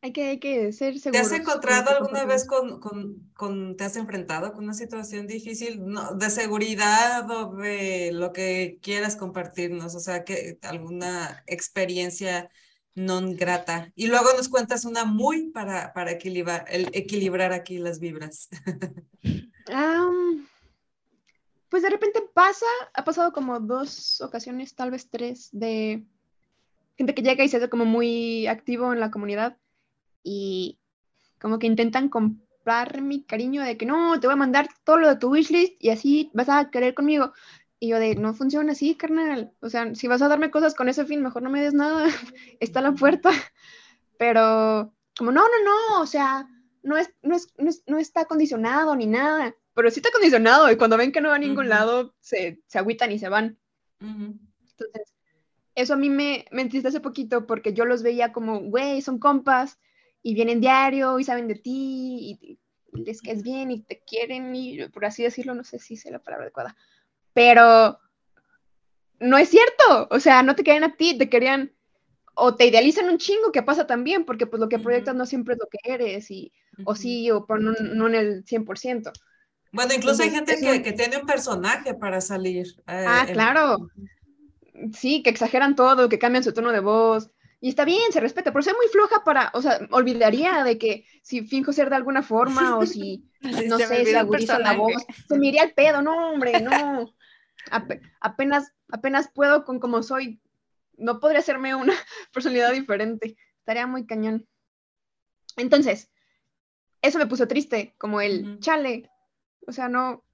hay que, hay que ser seguros. ¿Te has encontrado alguna vez con, con, con, te has enfrentado con una situación difícil no, de seguridad o de lo que quieras compartirnos? O sea, que alguna experiencia no grata. Y luego nos cuentas una muy para, para equilibrar, el, equilibrar aquí las vibras. pues de repente pasa, ha pasado como dos ocasiones, tal vez tres, de gente que llega y se hace como muy activo en la comunidad y como que intentan comprar mi cariño de que no, te voy a mandar todo lo de tu wishlist y así vas a querer conmigo. Y yo de, no funciona así, carnal. O sea, si vas a darme cosas con ese fin, mejor no me des nada. Está la puerta. Pero, como, no, no, no, o sea, no, es, no, es, no, está condicionado ni nada. Pero sí está condicionado y cuando ven que no va a ningún lado, se, se agüitan y se van. Entonces, eso a mí me, me entristece poquito porque yo los veía como, güey, son compas, y vienen diario y saben de ti y, les caes bien y te quieren y por así decirlo, no sé si sé la palabra adecuada, pero no es cierto, o sea, no te querían a ti, te querían o te idealizan un chingo, que pasa también, porque pues lo que proyectas no siempre es lo que eres, y, o sí, o no, en el 100%. Bueno, incluso hay gente que, que, tiene un personaje para salir. Eh, ah, claro. Sí, que exageran todo, que cambian su tono de voz, y está bien, se respeta, pero soy muy floja para, o sea, olvidaría de que si finjo ser de alguna forma o si, no sé, se agudiza la voz, se me iría el pedo, no, hombre, no. apenas, apenas puedo con como soy. No podría hacerme una personalidad diferente. Estaría muy cañón. Entonces, eso me puso triste, como el chale. O sea, no,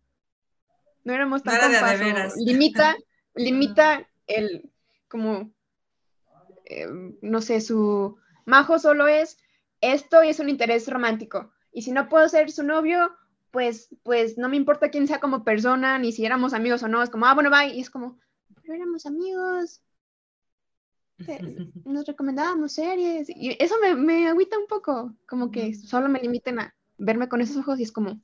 no éramos tan compas. limita, limita el, como, em, no sé, su majo solo es esto y es un interés romántico. Y si no puedo ser su novio, pues, pues no me importa quién sea como persona, ni si éramos amigos o no. Es como, ah, bueno, bye. Y es como, pero éramos amigos. Nos recomendábamos series. Y eso me, me agüita un poco. Como que solo me limiten a verme con esos ojos y es como,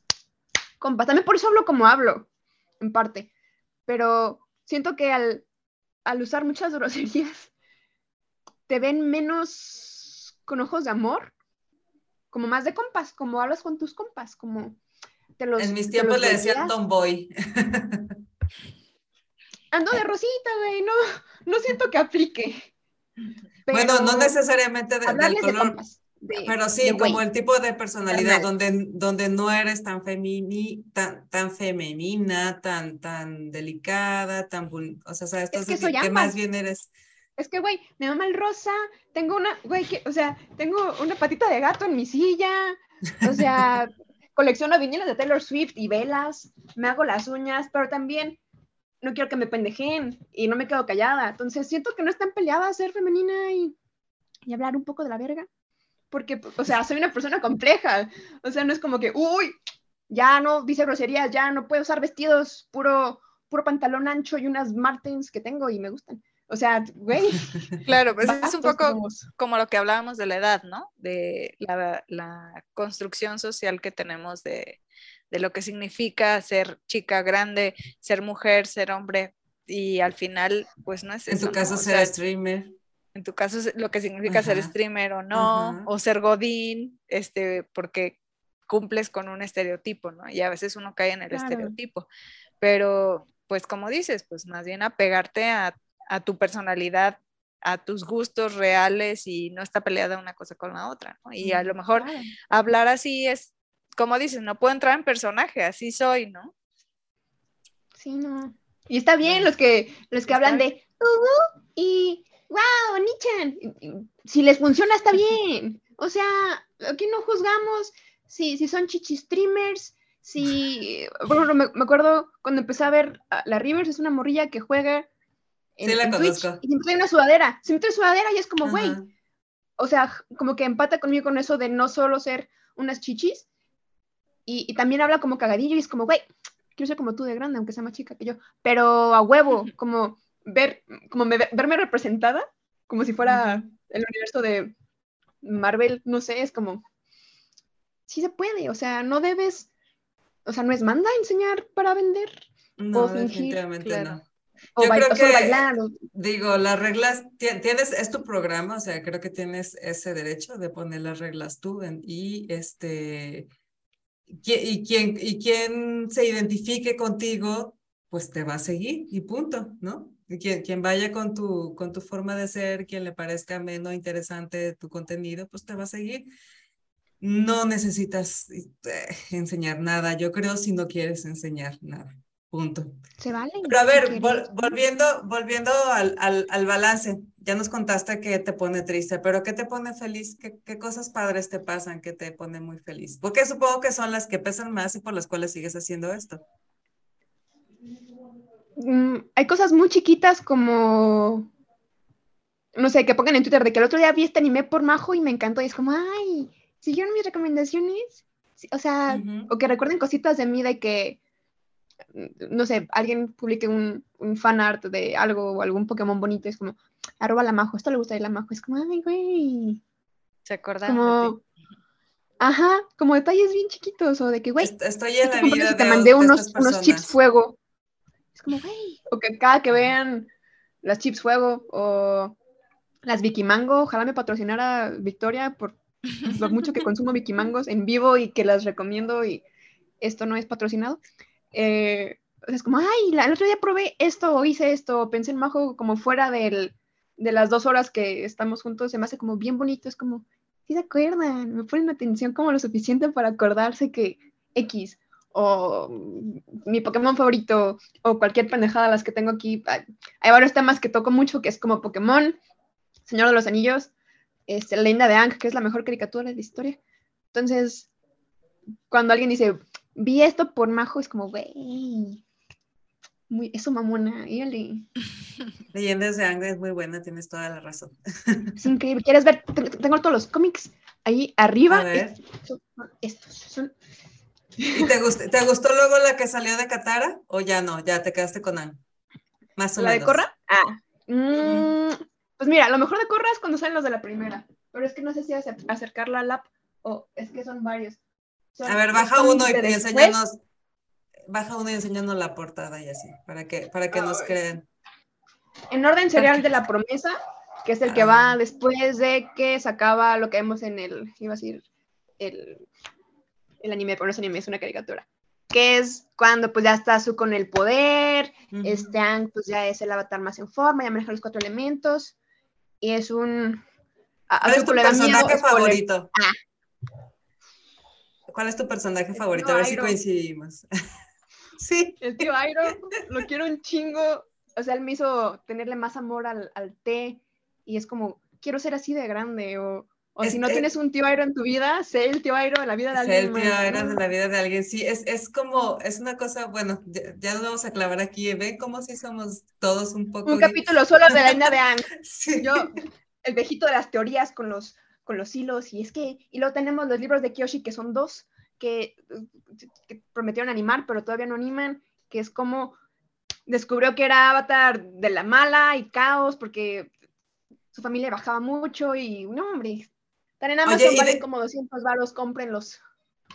compa. También por eso hablo como hablo, en parte. Pero siento que al, al usar muchas groserías, te ven menos con ojos de amor, como más de compas, como hablas con tus compas, como te los... En mis tiempos le decían tomboy. Ando de rosita, güey, no, no siento que aplique. bueno, no necesariamente de, del color. Pero sí, como el tipo de personalidad donde, donde no eres tan, femini, tan, tan femenina, tan, tan delicada, tan... O sea, ¿sabes? Es que, soy que más bien eres... Es que, güey, me mama el rosa, tengo una, güey, o sea, tengo una patita de gato en mi silla, o sea, colecciono vinilos de Taylor Swift y velas, me hago las uñas, pero también no quiero que me pendejen y no me quedo callada. Entonces siento que no es tan peleada ser femenina y, y hablar un poco de la verga. Porque, o sea, soy una persona compleja. O sea, no es como que, uy, ya no dice groserías, ya no puedo usar vestidos, puro, puro pantalón ancho y unas Martens que tengo y me gustan. O sea, güey. Claro, pues es un poco como lo que hablábamos de la edad, ¿no? De la, la construcción social que tenemos de, de, lo que significa ser chica grande, ser mujer, ser hombre. Y al final, pues no es En tu caso, ser streamer. En tu caso, lo que significa ser streamer o no, o ser godín, este, porque cumples con un estereotipo, ¿no? Y a veces uno cae en el estereotipo. Pero, pues como dices, pues más bien apegarte a a tu personalidad, a tus gustos reales y no está peleada una cosa con la otra, ¿no? Y a lo mejor hablar así es, como dices, no puedo entrar en personaje, así soy, ¿no? Sí, no. Y está bien los que, los que hablan de uh, y wow, Nichan. Si les funciona, está bien. O sea, aquí no juzgamos si, si son chichi streamers, si. Bueno, me, me acuerdo cuando empecé a ver la Rivers, es una morrilla que juega sí, la conozco. y siempre trae una sudadera, siempre trae sudadera y es como, güey, o sea, como que empata conmigo con eso de no solo ser unas chichis, y, y también habla como cagadillo y es como, güey, quiero ser como tú de grande, aunque sea más chica que yo, pero a huevo, como ver, como verme representada, como si fuera el universo de Marvel, no sé, es como, sí se puede, o sea, no debes, o sea, no es manda enseñar para vender. No, definitivamente no. Yo creo que, digo, las reglas, tienes, es tu programa, o sea, creo que tienes ese derecho de poner las reglas tú y este, y quien, y quien se identifique contigo, pues te va a seguir y punto, ¿no? Quien, quien vaya con tu, con tu forma de ser, quien le parezca menos interesante tu contenido, pues te va a seguir. No necesitas eh, enseñar nada, yo creo, si no quieres enseñar nada. Punto. Se vale. Pero a ver, volviendo, volviendo al, al, al, balance, ya nos contaste que te pone triste, pero ¿qué te pone feliz? ¿Qué, ¿Qué, cosas padres te pasan que te pone muy feliz? Porque supongo que son las que pesan más y por las cuales sigues haciendo esto. Mm, hay cosas muy chiquitas como, no sé, que pongan en Twitter de que el otro día vi este anime por Majo y me encantó y es como, ay, ¿siguieron mis recomendaciones? O sea, o que recuerden cositas de mí de que no sé, alguien publique un, un fan art de algo o algún Pokémon bonito, es como, arroba la majo, esto le gusta a la majo, es como, ay, güey. Se acordan como, Ajá, como detalles bien chiquitos, o de que, güey, estoy en la vida de te mandé unos, unos chips fuego. Es como, güey, o que cada que vean las chips fuego, o las Vicky Mango, ojalá me patrocinara Victoria por lo mucho que consumo Vicky Mangos en vivo y que las recomiendo y esto no es patrocinado. Eh, es como, ay, el otro día probé esto o hice esto, pensé en Majo como fuera del, de las dos horas que estamos juntos, se me hace como bien bonito, es como, si se acuerdan, me ponen atención como lo suficiente para acordarse que X, o mi Pokémon favorito, o cualquier pendejada las que tengo aquí. Hay varios temas que toco mucho, que es como Pokémon, Señor de los Anillos, este, leyenda de Ang, que es la mejor caricatura de la historia. Entonces, cuando alguien dice, vi esto por Majo, es como, güey, muy, eso mamona, íale. Leyendas de Ang es muy buena, tienes toda la razón. Es increíble. ¿Quieres ver? Tengo todos los cómics ahí arriba. Ver. Estos son ¿Y te, gustó, te gustó luego la que salió de Katara o ya no? Ya te quedaste con Anne. Más o ¿La menos. de Corra? Ah. Mm, pues mira, lo mejor de Corra es cuando salen los de la primera. Pero es que no sé si acercarla al app o es que son varios. a ver, baja uno y, enséñanos. Baja uno y enséñanos la portada y así, para que, para que nos crean. En orden serial de la promesa, que es el que ah. va después de que se acaba lo que vemos en el, iba a decir, el el anime, pero no es anime, es una caricatura. Que es cuando pues ya está su con el poder, este Ang pues ya es el avatar más en forma, ya maneja los cuatro elementos, y es un... ¿Cuál es tu personaje favorito? Ah. ¿Cuál es tu personaje favorito? A ver si coincidimos. sí. El tío Airo, lo quiero un chingo. O sea, él me hizo tenerle más amor al, al té y es como, quiero ser así de grande o o si no tienes un tío Airo en tu vida, sé el tío Airo en la vida de alguien. Sé el tío Airo en la vida de alguien. Sí, es, es como, es una cosa, bueno, ya, nos vamos a clavar aquí. Ven cómo si somos todos un poco. Un capítulo solo de la India de Ang. Yo, el viejito de las teorías con los, con los hilos. Y es que, y luego tenemos los libros de Kyoshi, que son dos, que, que prometieron animar, pero todavía no animan, que es como descubrió que era avatar de la mala y caos, porque su familia bajaba mucho y, no, hombre, en Amazon valen como 200 baros, cómprenlos.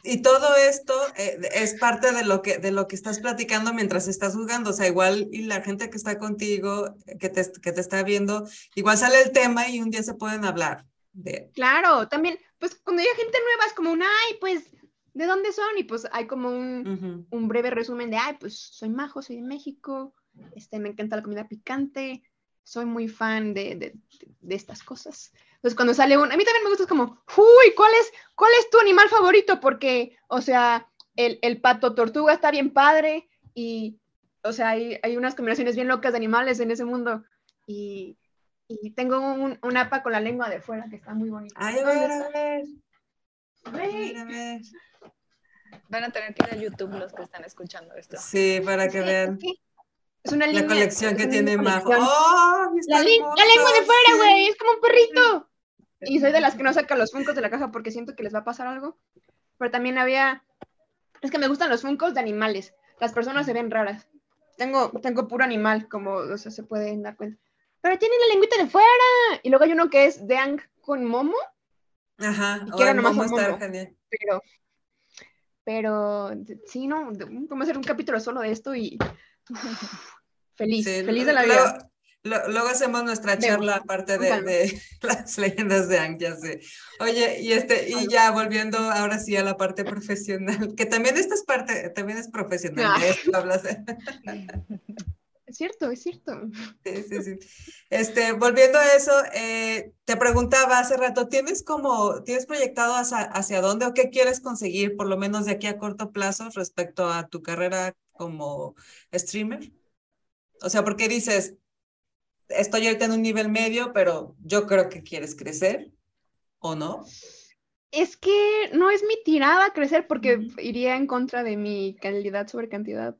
Y todo esto eh, es parte de lo, que, de lo que estás platicando mientras estás jugando. O sea, igual y la gente que está contigo, que te, que te está viendo, igual sale el tema y un día se pueden hablar. De... Claro, también, pues cuando hay gente nueva es como un, ay, pues, ¿de dónde son? Y pues hay como un, un breve resumen de, ay, pues soy majo, soy de México, este, me encanta la comida picante, soy muy fan de, de, de estas cosas. Entonces, cuando sale un, a mí también me gusta, es como, uy, ¿cuál es, cuál es tu animal favorito? Porque, o sea, el, el pato tortuga está bien padre y, o sea, hay, hay, unas combinaciones bien locas de animales en ese mundo. Y, y tengo un, un, apa con la lengua de fuera que está muy bonito. Ay, a ver, a ver. A ver, a ver. Van a tener que ir a YouTube los que están escuchando esto. Sí, para que vean. Es una La colección que tiene Majo. ¡Oh! La, la, lengua de fuera, güey. Es como un perrito. Y soy de las que no saca los funcos de la caja porque siento que les va a pasar algo. Pero también había. Es que me gustan los funcos de animales. Las personas se ven raras. Tengo, tengo puro animal, como o sea, se pueden dar cuenta. Pero tiene la lengüita de fuera. Y luego hay uno que es de Ang con Momo. Ajá. Y quiero nomás Momo genial. Pero, pero sí, no. Vamos a hacer un capítulo solo de esto y. feliz, feliz de la vida. Luego hacemos nuestra charla aparte de, las leyendas de Ang, ya sé. Oye, y este, y ya volviendo ahora sí a la parte profesional, que también esta es parte, también es profesional, Es cierto, es cierto. Sí, sí, sí. Este, volviendo a eso, eh, te preguntaba hace rato, ¿tienes como, tienes proyectado hacia, hacia dónde o qué quieres conseguir, por lo menos de aquí a corto plazo, respecto a tu carrera como streamer? O sea, porque dices, estoy ahorita en un nivel medio, pero yo creo que quieres crecer, ¿o no? Es que no es mi tirada crecer porque iría en contra de mi calidad sobre cantidad.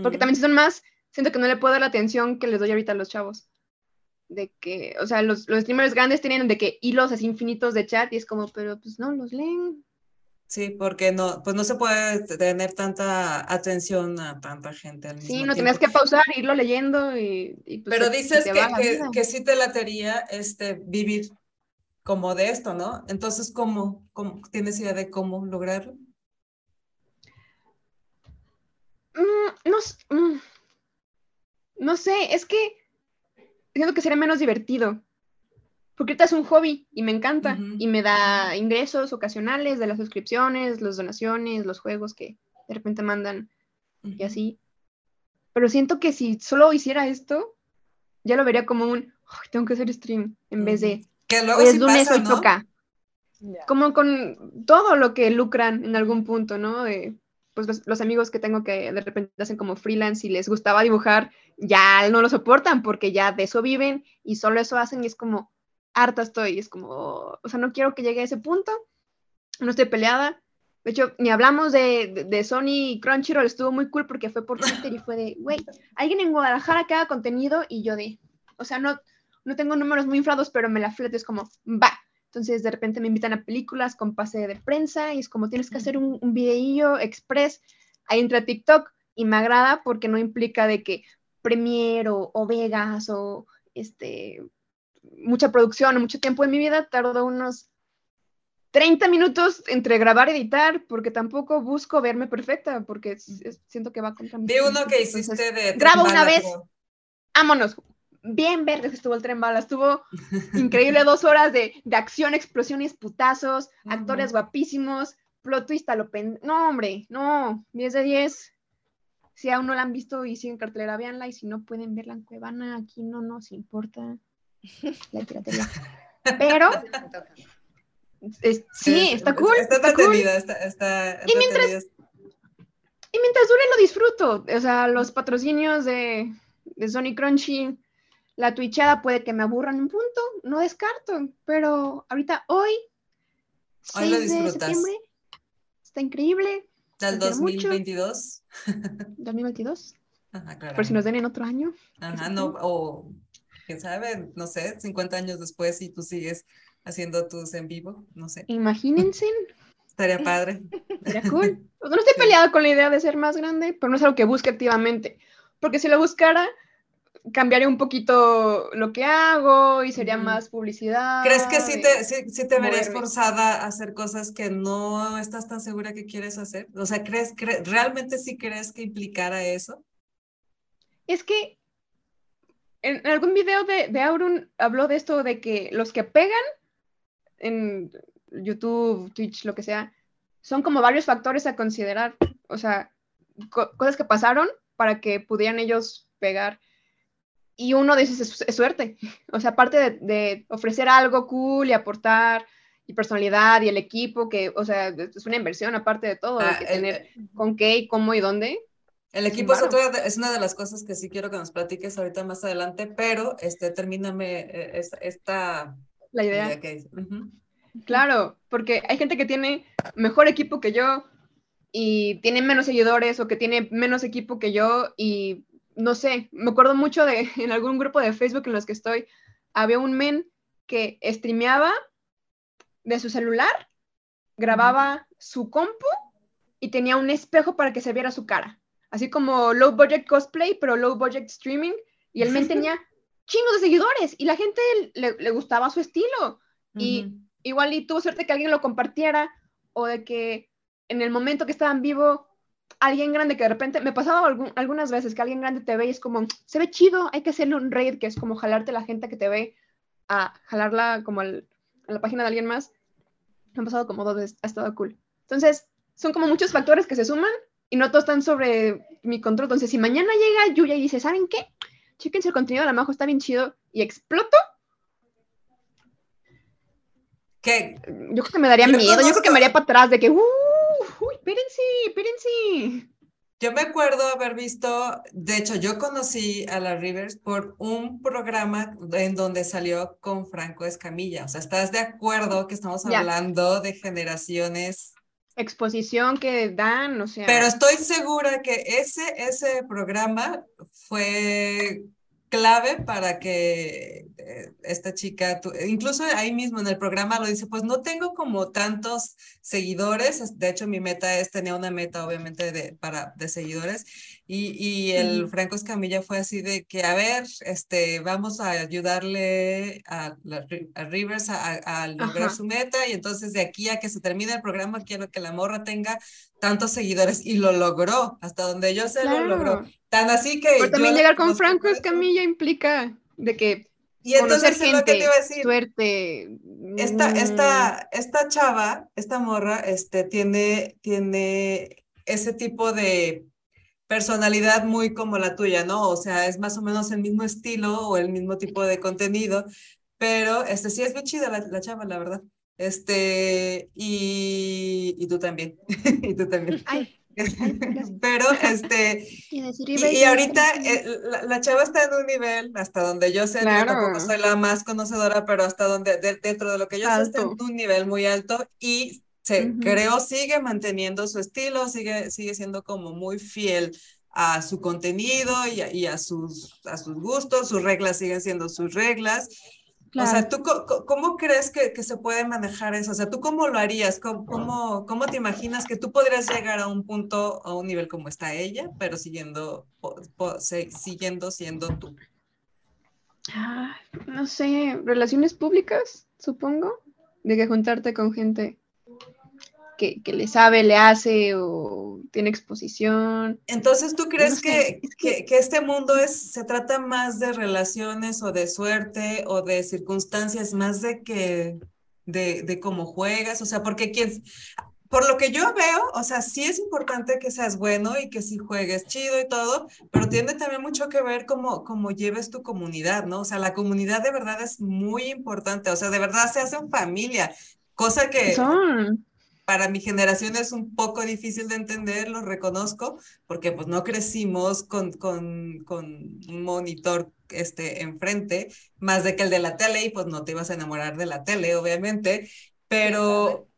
Porque también si son más, siento que no le puedo dar la atención que les doy ahorita a los chavos. De que, o sea, los, los streamers grandes tienen de que hilos así infinitos de chat y es como, pero pues no, los leen. Sí, porque no, pues no se puede tener tanta atención a tanta gente al mismo Sí, no tenías que pausar, irlo leyendo y... pues, Pero dices que, que, que, sí te latería este, vivir como de esto, ¿no? Entonces, ¿cómo, cómo tienes idea de cómo lograrlo? Mm, no, mm, no sé, es que siento que sería menos divertido porque ahorita es un hobby y me encanta y me da ingresos ocasionales de las suscripciones, las donaciones, los juegos que de repente mandan y así. Pero siento que si solo hiciera esto, ya lo vería como un, tengo que hacer stream en vez de, que luego sí pasa, Como con todo lo que lucran en algún punto, ¿no? pues los, amigos que tengo que de repente hacen como freelance y les gustaba dibujar, ya no lo soportan porque ya de eso viven y solo eso hacen y es como, harta estoy, es como, o sea, no quiero que llegue a ese punto, no estoy peleada. De hecho, ni hablamos de, de, Sony y Crunchyroll, estuvo muy cool porque fue por Twitter y fue de, güey, alguien en Guadalajara que haga contenido y yo de, o sea, no, no tengo números muy inflados, pero me la flete, es como, va. Entonces, de repente me invitan a películas con pase de prensa y es como, tienes que hacer un, un videillo express. Ahí entra TikTok y me agrada porque no implica de que Premiere o, o Vegas o este, mucha producción o mucho tiempo en mi vida, tardo unos 30 minutos entre grabar y editar, porque tampoco busco verme perfecta, porque siento que va contra mi. Vi uno que hiciste de. Grabo una vez. Vámonos bien verde estuvo el tren bala, estuvo increíble dos horas de, acción, explosiones, putazos, actores guapísimos, plot twist a lo pen... No, hombre, no, 10 de 10. Si aún no la han visto y siguen cartelera, véanla, y si no pueden verla en Cuevana, aquí no nos importa la piratería. Pero... sí, está cool. Está, entretenida, está, y mientras, y mientras dure lo disfruto. O sea, los patrocinios de, de Sony Crunchy la twitchada puede que me aburran un punto, no descarto, pero ahorita hoy, hoy lo disfrutas. está increíble. ¿Del 2022? 2022. Ajá, claro. Por si nos den en otro año. Ajá, no, o quién sabe, no sé, 50 años después y tú sigues haciendo tus en vivo, no sé. Imagínense. Estaría padre. Estaría cool. No estoy peleada con la idea de ser más grande, pero no es algo que busque activamente. Porque si lo buscara, cambiaría un poquito lo que hago y sería más publicidad. ¿Crees que sí te, sí, te verías forzada a hacer cosas que no estás tan segura que quieres hacer? O sea, ¿crees, ¿realmente sí crees que implicara eso? Es que en algún video de, de Auron habló de esto, de que los que pegan en YouTube, Twitch, lo que sea, son como varios factores a considerar. O sea, cosas que pasaron para que pudieran ellos pegar y uno de esos es, suerte. O sea, aparte de, ofrecer algo cool y aportar y personalidad y el equipo, que, o sea, es una inversión aparte de todo, ah, tener con qué y cómo y dónde. El equipo es, es, una de las cosas que sí quiero que nos platiques ahorita más adelante, pero este, termíname eh, esta, la idea. que Claro, porque hay gente que tiene mejor equipo que yo y tiene menos seguidores o que tiene menos equipo que yo y no sé, me acuerdo mucho de en algún grupo de Facebook en los que estoy, había un men que streameaba de su celular, grababa su compu y tenía un espejo para que se viera su cara. Así como low budget cosplay, pero low budget streaming. Y el men tenía chingos de seguidores y la gente le, gustaba su estilo. Y igual y tuvo suerte que alguien lo compartiera o de que en el momento que estaban vivo alguien grande que de repente, me pasaba algunas veces que alguien grande te ve y es como, se ve chido, hay que hacerle un raid, que es como jalarte la gente que te ve a jalarla como a la página de alguien más. Me han pasado como dos veces, ha estado cool. Entonces, son como muchos factores que se suman y no todos están sobre mi control. Entonces, si mañana llega Yuya y dice, ¿saben qué? Chéquense el contenido de la Majo, está bien chido y exploto. ¿Qué? Yo creo que me daría miedo, yo creo que me haría para atrás de que, uh, uy, espérense, espérense. Yo me acuerdo haber visto, de hecho, yo conocí a la Rivers por un programa en donde salió con Franco Escamilla. O sea, ¿estás de acuerdo que estamos hablando de generaciones? Exposición que dan, o sea. Pero estoy segura que ese, ese programa fue clave para que eh, esta chica, incluso ahí mismo en el programa lo dice, pues no tengo como tantos seguidores, de hecho mi meta es, tenía una meta obviamente de, para, de seguidores, y, y el Franco Escamilla fue así de que, a ver, este, vamos a ayudarle a, a Rivers a, a lograr su meta, y entonces de aquí a que se termine el programa quiero que la morra tenga tantos seguidores, y lo logró, hasta donde yo sé lo logró. Tan así que... Pero también llegar con Franco Escamilla implica de que y entonces gente, lo que te iba a decir. Suerte. Esta, esta, mm. esta chava, esta morra, este, tiene, tiene ese tipo de personalidad muy como la tuya, ¿no? O sea, es más o menos el mismo estilo o el mismo tipo de contenido, pero este sí es muy chida la, la chava, la verdad. Este, y, y tú también, y tú también. Ay, pero este, y, ahorita eh, la, chava está en un nivel, hasta donde yo sé, yo tampoco soy la más conocedora, pero hasta donde, dentro de lo que yo sé, está en un nivel muy alto y se, creo sigue manteniendo su estilo, sigue, sigue siendo como muy fiel a su contenido y y a, sus, a sus gustos, sus reglas siguen siendo sus reglas o sea, ¿tú cómo crees que, que, se puede manejar eso? O sea, ¿tú cómo lo harías? ¿Cómo, ¿Cómo, te imaginas que tú podrías llegar a un punto, a un nivel como está ella, pero siguiendo, siguiendo siendo tú? Ah, no sé, relaciones públicas, supongo, de que juntarte con gente que, le sabe, le hace o tiene exposición. Entonces, ¿tú crees que, que, este mundo es, se trata más de relaciones o de suerte o de circunstancias, más de que de, de cómo juegas? O sea, porque quien, por lo que yo veo, o sea, sí es importante que seas bueno y que sí juegues chido y todo, pero tiene también mucho que ver cómo, cómo lleves tu comunidad, ¿no? O sea, la comunidad de verdad es muy importante, o sea, de verdad se hacen familia, cosa que... Son para mi generación es un poco difícil de entender, lo reconozco, porque pues no crecimos con, con, con un monitor este, enfrente, más de que el de la tele, y pues no te ibas a enamorar de la tele, obviamente, pero,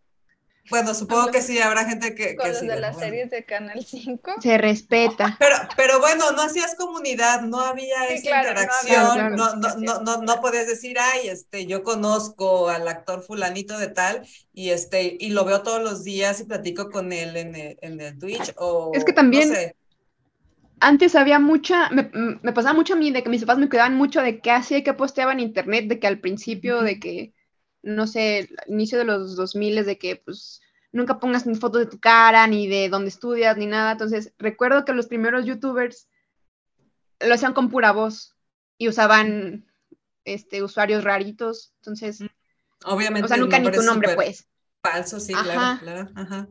bueno, supongo que sí, habrá gente que... Con que los de las series de Canal 5. Se respeta. Pero, pero bueno, no hacías comunidad, no había esa interacción, no, no, no, no, no, podías decir, ay, este, yo conozco al actor fulanito de tal y, este, y lo veo todos los días y platico con él en el, en el Twitch o... Es que también... Antes había mucha, me, me, pasaba mucho a mí de que mis papás me cuidaban mucho de qué hacía y qué posteaba en internet, de que al principio, de que no sé, inicio de los 2000 de que pues nunca pongas ni fotos de tu cara, ni de dónde estudias, ni nada. Entonces, recuerdo que los primeros youtubers lo hacían con pura voz y usaban este, usuarios raritos. Entonces, obviamente. O sea, nunca ni tu nombre, pues. Falso, sí, claro, claro. Ajá.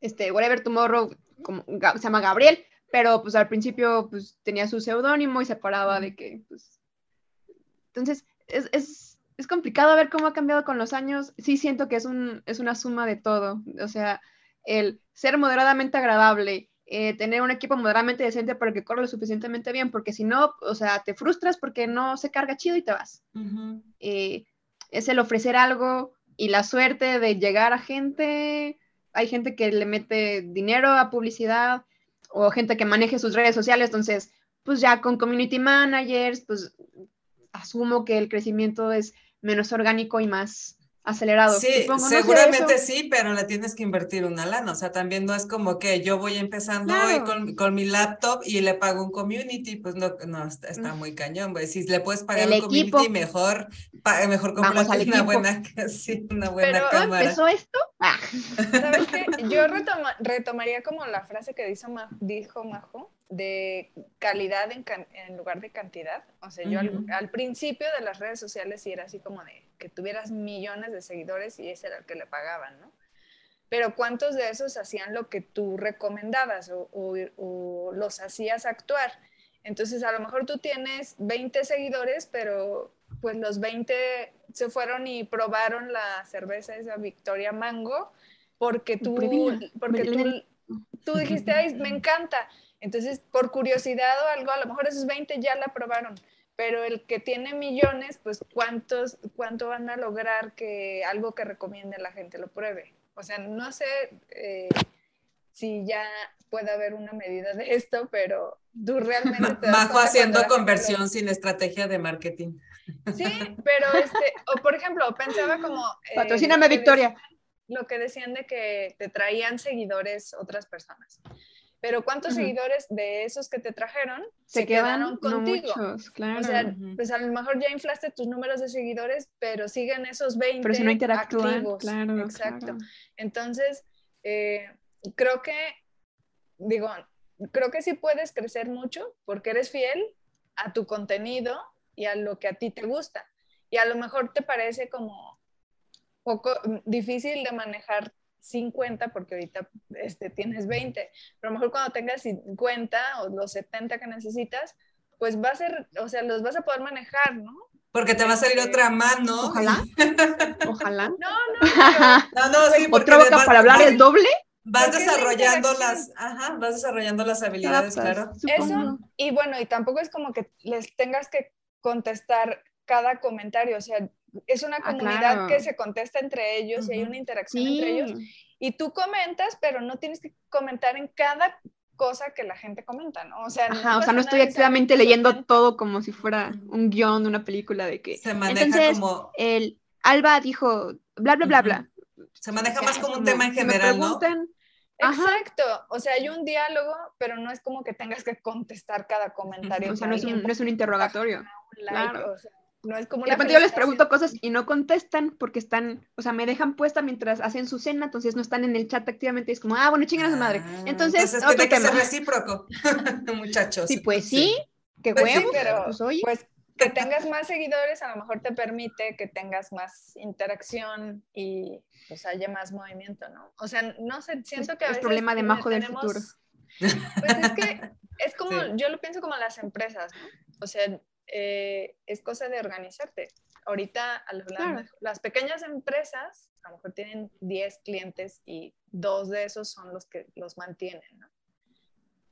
Este, Whatever Tomorrow como, se llama Gabriel, pero pues al principio pues tenía su seudónimo y se paraba de que, pues. Entonces, es, es es complicado ver cómo ha cambiado con los años. Sí siento que es, un, es una suma de todo. O sea, el ser moderadamente agradable, eh, tener un equipo moderadamente decente para que corra lo suficientemente bien, porque si no, o sea, te frustras porque no se carga chido y te vas. Eh, es el ofrecer algo y la suerte de llegar a gente. Hay gente que le mete dinero a publicidad o gente que maneje sus redes sociales, entonces, pues ya con community managers, pues asumo que el crecimiento es menos orgánico y más acelerado. Sí, seguramente sí, pero le tienes que invertir una lana. O sea, también no es como que yo voy empezando hoy con, con, mi laptop y le pago un community, pues no, no está, muy cañón, güey. Si le puedes pagar un community, mejor, mejor comprarte una buena, sí, una buena pero, cámara. ¿Empezó esto? Ah. ¿Sabes qué? Yo retomaría como la frase que dijo, dijo Majo, de calidad en, lugar de cantidad. O sea, yo al, principio de las redes sociales sí era así como de que tuvieras millones de seguidores y ese era el que le pagaban, ¿no? Pero ¿cuántos de esos hacían lo que tú recomendabas o, los hacías actuar? Entonces, a lo mejor tú tienes 20 seguidores, pero pues los 20 se fueron y probaron la cerveza esa Victoria Mango porque tú, porque tú, tú dijiste, ay, me encanta entonces, por curiosidad o algo, a lo mejor esos 20 ya la aprobaron, pero el que tiene millones, pues ¿cuántos, ¿cuánto van a lograr que algo que recomiende la gente lo pruebe? O sea, no sé eh, si ya puede haber una medida de esto, pero tú realmente... Te Bajo haciendo conversión sin estrategia de marketing. Sí, pero este, o por ejemplo, pensaba como... Eh, Patrocíname, Victoria. lo que decían de que te traían seguidores otras personas. Pero ¿cuántos seguidores de esos que te trajeron se, quedaron contigo? claro. O sea, pues a lo mejor ya inflaste tus números de seguidores, pero siguen esos 20 pero si no activos. Claro, Exacto. Entonces, eh, creo que, digo, creo que sí puedes crecer mucho porque eres fiel a tu contenido y a lo que a ti te gusta. Y a lo mejor te parece como poco difícil de manejar 50 porque ahorita este, tienes 20, pero a lo mejor cuando tengas 50 o los 70 que necesitas, pues va a ser, o sea, los vas a poder manejar, ¿no? Porque te va a salir este, otra mano. Ojalá. Ojalá. No, no. no, no, sí, ¿Otra boca para hablar es doble? Vas desarrollando las, ajá, vas desarrollando las habilidades, claro. Eso, y bueno, y tampoco es como que les tengas que contestar cada comentario, o sea, es una ah, comunidad que se contesta entre ellos y hay una interacción entre ellos. Y tú comentas, pero no tienes que comentar en cada cosa que la gente comenta, ¿no? O sea, no, o sea, no estoy activamente leyendo todo como si fuera un guion de una película de que... Se maneja Entonces, como... el Alba dijo bla, bla, bla, bla. Se maneja más como un tema en general, ¿no? Exacto, o sea, hay un diálogo, pero no es como que tengas que contestar cada comentario. O sea, no es, un, no es un interrogatorio. claro. o sea, no es como de repente yo les pregunto cosas y no contestan porque están, o sea, me dejan puesta mientras hacen su cena, entonces no están en el chat activamente. Y es como, ah, bueno, chingan a su madre. Ah, entonces, entonces tiene que ser recíproco, muchachos. Sí, pues sí, qué pues huevos. pero, pues, pues, que tengas más seguidores a lo mejor te permite que tengas más interacción y pues haya más movimiento, ¿no? O sea, no sé, siento que a veces... Es problema de majo del futuro. Pues es que es como, yo lo pienso como las empresas, ¿no? O sea, eh, es cosa de organizarte. Ahorita las pequeñas empresas a lo mejor tienen 10 clientes y dos de esos son los que los mantienen, ¿no?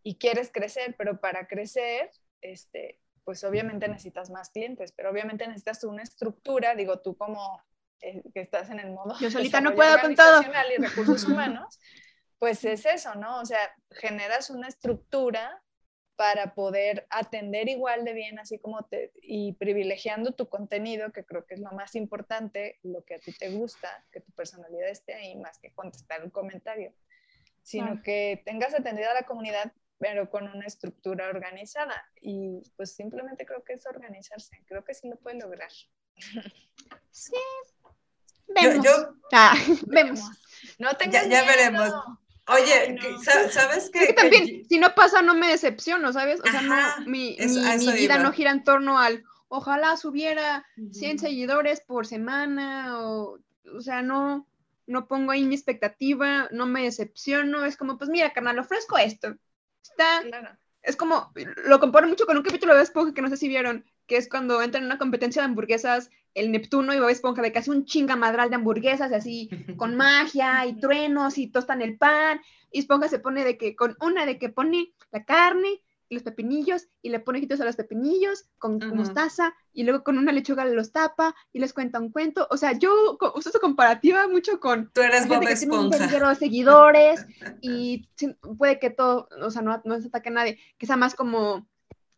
Y quieres crecer, pero para crecer, este, pues obviamente necesitas más clientes, pero obviamente necesitas una estructura, digo tú como eh, que estás en el modo... Yo solita no puedo con todo. Y recursos humanos, pues es eso, ¿no? O sea, generas una estructura para poder atender igual de bien, así como te, y privilegiando tu contenido, que creo que es lo más importante, lo que a ti te gusta, que tu personalidad esté ahí, más que contestar un comentario, sino que tengas atendida a la comunidad, pero con una estructura organizada. Y pues simplemente creo que es organizarse, creo que sí lo puede lograr. Sí, vemos. Yo, ah, vemos. No tengas ya, ya veremos. Oye, ¿sabes qué? Es que también, si no pasa, no me decepciono, ¿sabes? O sea, no, mi, mi, vida no gira en torno al, ojalá subiera 100 seguidores por semana, o, o sea, no, no pongo ahí mi expectativa, no me decepciono, es como, pues mira, carnal, ofrezco esto. Está, es como, lo comparo mucho con un capítulo de Esponja que no sé si vieron, que es cuando entran en una competencia de hamburguesas el Neptuno y Bob Esponja de casi un chingamadral de hamburguesas, así con magia y truenos y tostan el pan. Y Esponja se pone de que, con una de que pone la carne y los pepinillos y le pone ojitos a los pepinillos con mostaza y luego con una lechuga los tapa y les cuenta un cuento. O sea, yo uso su comparativa mucho con... Tú eres Bob Esponja. de seguidores y puede que todo, o sea, no, no se ataque a nadie, que sea más como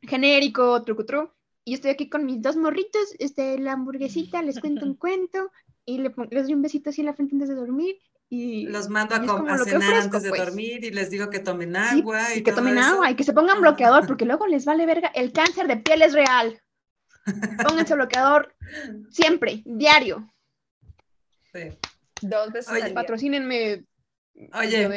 genérico, trucutru y estoy aquí con mis dos morritos, este, la hamburguesita, les cuento un cuento y le les doy un besito así en la frente antes de dormir. Y, los mando a, cenar antes de pues. dormir y les digo que tomen agua. y, que tomen agua y que se pongan bloqueador porque luego les vale verga. El cáncer de piel es real. Pónganse bloqueador siempre, diario. Sí. Dos veces. Oye, patrocínenme Oye,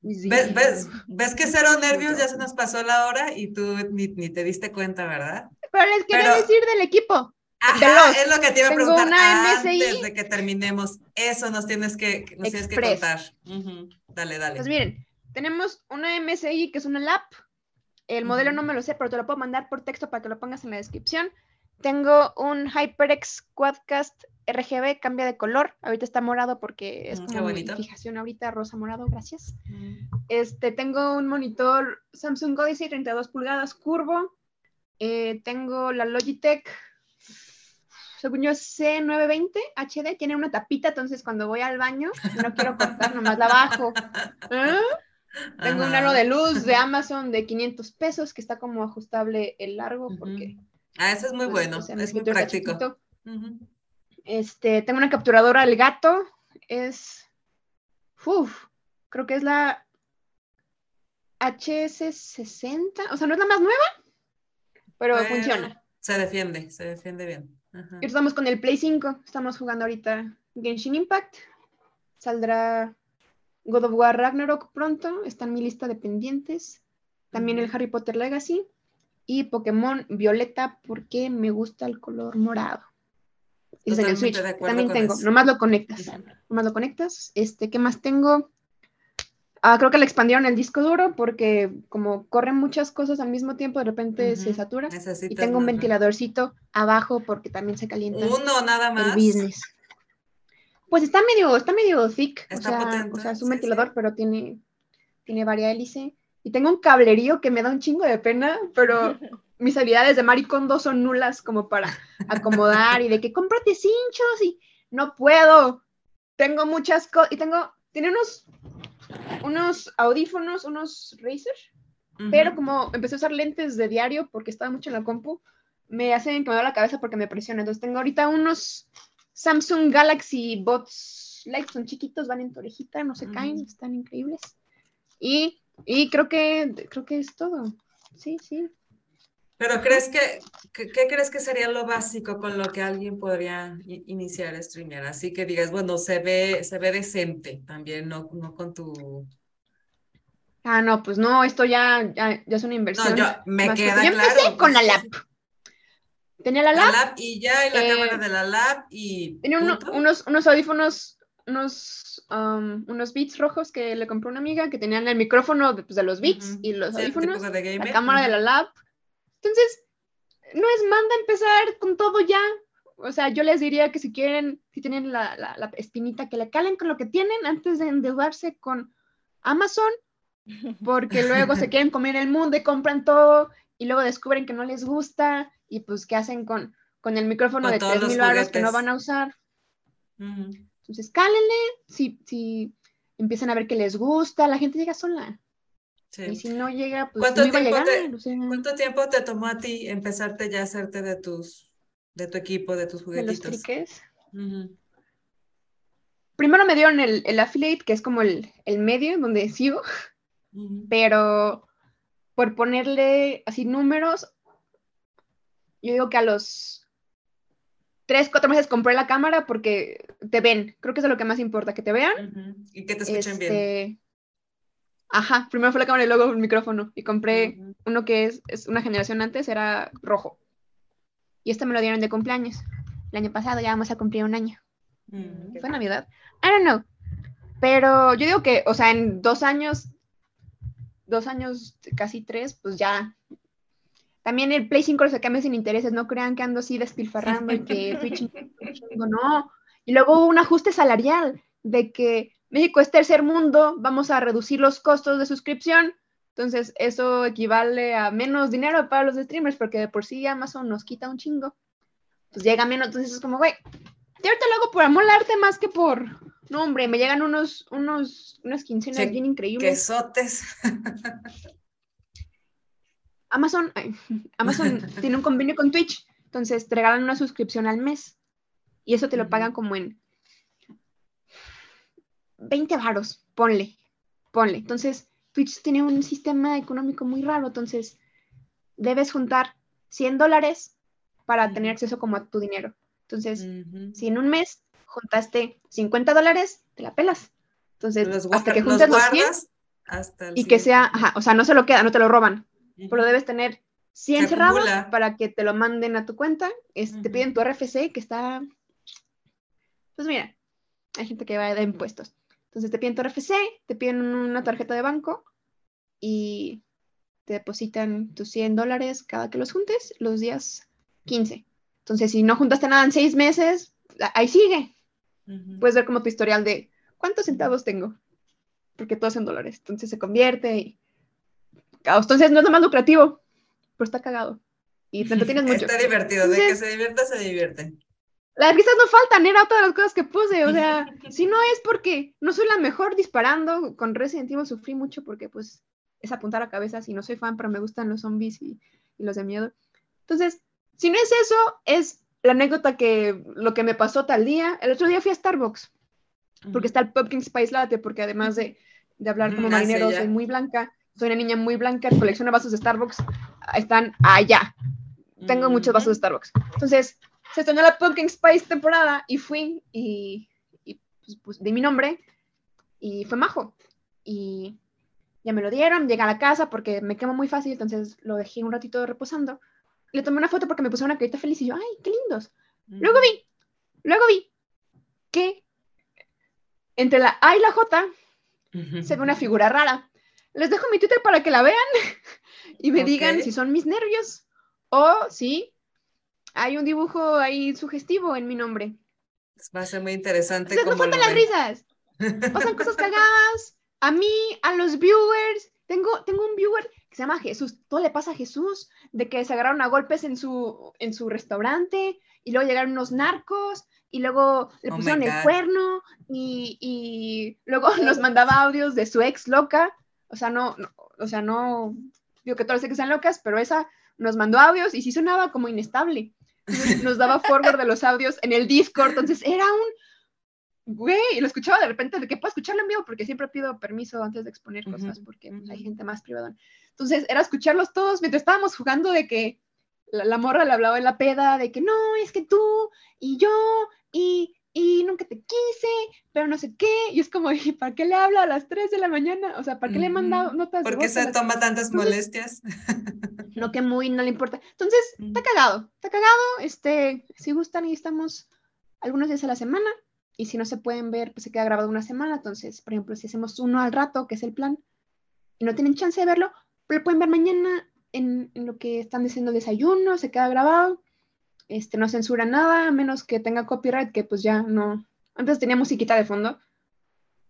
¿ves, ves, ves que cero nervios ya se nos pasó la hora y tú ni, ni te diste cuenta, ¿verdad? Pero les quería decir del equipo. Ajá, es lo que te iba a preguntar antes de que terminemos. Eso nos tienes que, nos tienes que contar. Dale, dale. Pues miren, tenemos una MSI que es una LAP. El modelo no me lo sé, pero te lo puedo mandar por texto para que lo pongas en la descripción. Tengo un HyperX Quadcast RGB, cambia de color. Ahorita está morado porque es mm, como mi fijación ahorita, rosa morado, gracias. Mm. Este, tengo un monitor Samsung Odyssey 32 pulgadas curvo. Eh, tengo la Logitech, según yo, C920 HD. Tiene una tapita, entonces cuando voy al baño, no quiero cortar, nomás la bajo. ¿Eh? Tengo un aro de luz de Amazon de 500 pesos que está como ajustable el largo porque... Ah, eso es muy pues, bueno, es muy práctico. Este, tengo una capturadora del gato, es, uf, creo que es la HS60, o sea, no es la más nueva, pero funciona. Se defiende, se defiende bien. Y estamos con el Play 5, estamos jugando ahorita Genshin Impact, saldrá God of War Ragnarok pronto, está en mi lista de pendientes, también el Harry Potter Legacy. Y Pokémon Violeta porque me gusta el color morado. Y en el Switch. también tengo, nomás lo conectas, nomás lo conectas. Este, ¿qué más tengo? Ah, creo que le expandieron el disco duro porque como corren muchas cosas al mismo tiempo, de repente se satura. y tengo un ventiladorcito abajo porque también se calienta. Uno nada más. El business. Pues está medio, está medio thick, o, sea, o sea, es un ventilador, pero tiene, tiene varia hélice. Y tengo un cablerío que me da un chingo de pena, pero mis habilidades de maricondo son nulas como para acomodar y de que cómprate cinchos y no puedo. Tengo muchas cosas y tengo, tiene unos, unos audífonos, unos Razer, pero como empecé a usar lentes de diario porque estaba mucho en la compu, me hacen que me da la cabeza porque me presiona. Entonces tengo ahorita unos Samsung Galaxy Bots Light, son chiquitos, van en tu orejita, no se caen, están increíbles. Y, y creo que creo que es todo. Sí, sí. Pero crees que, ¿qué crees que sería lo básico con lo que alguien podría iniciar a streamear? Así que digas, bueno, se ve, se ve decente también, no, no con tu... Ah, no, pues no, esto ya, ya, es una inversión. No, yo, me queda yo empecé con la lap. Tenía la lab. La lab y ya, y la cámara eh, de la lab y... Tenía unos, unos audífonos, unos, um, unos beats rojos que le compró una amiga que tenían el micrófono de, pues, de los beats y los audífonos, la cámara de la lab entonces, no es manda empezar con todo ya. O sea, yo les diría que si quieren, si tienen la, la, espinita, que le calen con lo que tienen antes de endeudarse con Amazon, porque luego se quieren comer el mundo y compran todo y luego descubren que no les gusta y pues qué hacen con, con el micrófono de 3.000 euros que no van a usar. Entonces, cálenle, si, si empiezan a ver que les gusta, la gente llega sola. Y si no llega, pues ¿Cuánto, no tiempo te, ¿Cuánto tiempo te tomó a ti empezarte ya a hacerte de tus, de tu equipo, de tus juguetitos? De los triques. Primero me dieron el, el, affiliate, que es como el, el medio donde sigo, pero por ponerle así números, yo digo que a los tres, cuatro meses compré la cámara porque te ven. Creo que es lo que más importa, que te vean. Y que te escuchen bien. Ajá, primero fue la cámara y luego el micrófono. Y compré uno que es, es, una generación antes, era rojo. Y este me lo dieron de cumpleaños. El año pasado ya vamos a cumplir un año. Mm. Fue Navidad. I don't know. Pero yo digo que, o sea, en dos años, dos años, casi tres, pues ya. También el Play 5 se cambia sin intereses, no crean que ando así despilfarrando y que Twitch, no. Y luego hubo un ajuste salarial de que México es tercer mundo, vamos a reducir los costos de suscripción. Entonces, eso equivale a menos dinero para los streamers, porque de por sí Amazon nos quita un chingo. Pues llega menos, entonces es como, güey, yo ahorita lo hago por amor arte más que por. No, hombre, me llegan unos, unos, unas quincenas bien increíbles. Quesotes. Amazon, Amazon tiene un convenio con Twitch, entonces te regalan una suscripción al mes. Y eso te lo pagan como en 20 varos, ponle, ponle. Entonces, Twitch tiene un sistema económico muy raro, entonces debes juntar 100 dólares para tener acceso como a tu dinero. Entonces, si en un mes juntaste 50 dólares, te la pelas. Entonces, hasta que juntes los, 100 y que sea, ajá, o sea, no se lo queda, no te lo roban, pero debes tener 100 cerrados para que te lo manden a tu cuenta. Te piden tu RFC que está, pues mira, hay gente que va a dar impuestos. Entonces te piden tu RFC, te piden una tarjeta de banco y te depositan tus 100 dólares cada que los juntes los días 15. Entonces, si no juntaste nada en seis meses, ahí sigue. Puedes ver como tu historial de cuántos centavos tengo, porque todo es en dólares. Entonces se convierte y... Entonces no es lo más lucrativo, pero está cagado. Y te tienes mucho. Está divertido, de que se divierta, se divierte. Las risas no faltan, era otra de las cosas que puse, o sea, si no es porque no soy la mejor disparando, con Resident Evil sufrí mucho porque pues es apuntar a cabezas y no soy fan, pero me gustan los zombies y, los de miedo. Entonces, si no es eso, es la anécdota que lo que me pasó tal día. El otro día fui a Starbucks, porque está el Pumpkin Spice Latte, porque además de, de hablar como marinero, soy muy blanca, soy una niña muy blanca, colecciono vasos de Starbucks, están allá. Tengo muchos vasos de Starbucks. Entonces, se estrenó la Pumpkin Spice temporada y fui y, pues, pues, di mi nombre y fue majo. Y ya me lo dieron, llegué a la casa porque me quemo muy fácil, entonces lo dejé un ratito reposando. Le tomé una foto porque me puso una carita feliz y yo, ay, qué lindos. Luego vi, luego vi que entre la A y la J se ve una figura rara. Les dejo mi Twitter para que la vean y me digan si son mis nervios o si hay un dibujo ahí sugestivo en mi nombre. Va a ser muy interesante. no faltan las risas. Pasan cosas cagadas. A mí, a los viewers. Tengo, tengo un viewer que se llama Jesús. Todo le pasa a Jesús de que se agarraron a golpes en su, en su restaurante y luego llegaron unos narcos y luego le oh pusieron el cuerno y, y, luego nos mandaba audios de su ex loca. O sea, no, o sea, no digo que todas que sean locas, pero esa nos mandó audios y sí sonaba como inestable. Nos daba forward de los audios en el Discord, entonces era un, güey, y lo escuchaba de repente de que puedo escucharlo en vivo porque siempre pido permiso antes de exponer cosas porque pues, hay gente más privada. Entonces era escucharlos todos mientras estábamos jugando de que la, morra le hablaba en la peda de que no, es que tú y yo y, y nunca te quise, pero no sé qué. Y es como, ¿y para qué le habla a las 3 de la mañana? O sea, ¿para qué le he mandado notas? ¿Por qué se toma tantas molestias? no, que muy no le importa. Entonces, está cagado, está cagado. Este, si gustan y estamos algunos días a la semana. Y si no se pueden ver, pues se queda grabado una semana. Entonces, por ejemplo, si hacemos uno al rato, que es el plan, y no tienen chance de verlo, lo pueden ver mañana en, lo que están diciendo desayuno, se queda grabado, este, no censura nada, a menos que tenga copyright, que pues ya no. Antes tenía musiquita de fondo,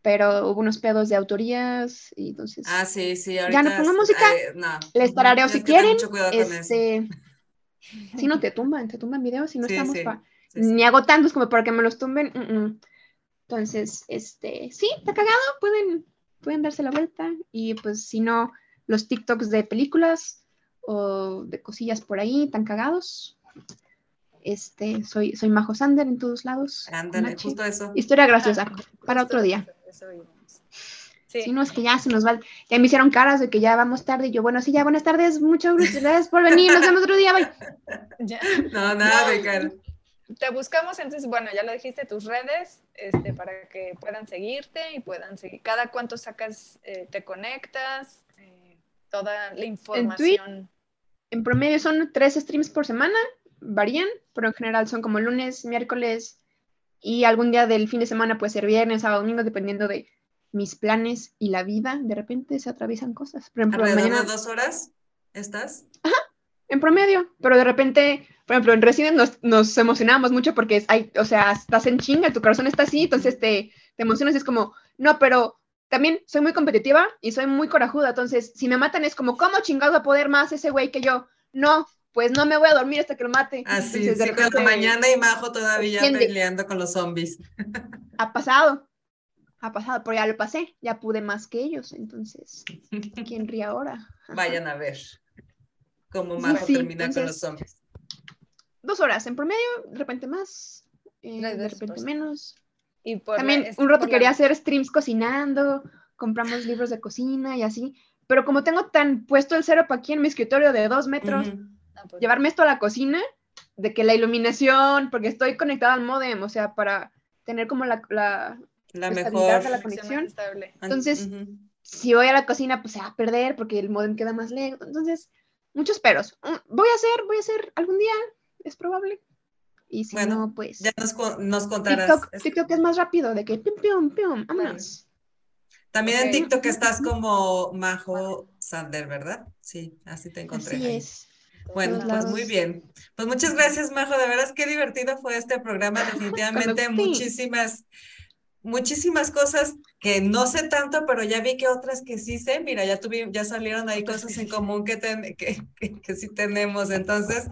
pero hubo unos pedos de autorías y entonces. Ah, sí, sí, ahorita. Ya no pongo música, no, les tarareo si quieren. Este, si no te tumban, te tumban videos si no estamos ni hago tantos como para que me los tumben. Entonces, este, sí, está cagado, pueden, pueden darse la vuelta y pues si no, los TikToks de películas o de cosillas por ahí tan cagados. Este, soy, soy Majo Sander en todos lados. Ándale, justo eso. Historia graciosa, para otro día. Si no, es que ya se nos va. Ya me hicieron caras de que ya vamos tarde. Y yo, bueno, sí, ya buenas tardes, muchas gracias por venir. Nos vemos otro día, bye. No, nada de cara. Te buscamos, entonces, bueno, ya lo dijiste, tus redes, este, para que puedan seguirte y puedan seguir. Cada cuánto sacas, eh, te conectas, toda la información. En, promedio son tres streams por semana, varían, pero en general son como lunes, miércoles y algún día del fin de semana puede ser viernes, sábado, domingo, dependiendo de mis planes y la vida. De repente se atraviesan cosas. Por ejemplo, mañana... dos horas estás? Ajá, en promedio, pero de repente, por ejemplo, en Resident nos, nos emocionamos mucho porque hay, o sea, estás en chinga, tu corazón está así, entonces te, te emocionas y es como, no, pero también soy muy competitiva y soy muy corajuda, entonces si me matan es como, ¿cómo chingado a poder más ese güey que yo? No, pues no me voy a dormir hasta que lo mate. Así, sí, mañana y Majo todavía peleando con los zombies. Ha pasado, ha pasado, pero ya lo pasé, ya pude más que ellos, entonces, ¿quién ríe ahora? Vayan a ver cómo Majo termina con los zombies. Dos horas en promedio, de repente más, eh, de repente menos. También un rato quería hacer streams cocinando, compramos libros de cocina y así, pero como tengo tan puesto el cero para aquí en mi escritorio de dos metros, ah, pues llevarme esto a la cocina, de que la iluminación, porque estoy conectada al modem, o sea, para tener como la, la, la mejor de la conexión. Entonces, si voy a la cocina, pues se va a perder porque el modem queda más lejos. Entonces, muchos peros. Mm, voy a hacer, voy a hacer algún día, es probable. Y si no, pues. Ya nos, nos contarás. TikTok, TikTok, es más rápido, de que pium, pium, pium, vámonos. También en TikTok estás como Majo Sander, ¿verdad? Sí, así te encontré. Así es. Bueno, pues muy bien. Pues muchas gracias, Majo. De veras, qué divertido fue este programa. Definitivamente, muchísimas muchísimas cosas que no sé tanto, pero ya vi que otras que sí sé. Mira, ya tuvimos, ya salieron ahí cosas en común que, que, que, sí tenemos. Entonces,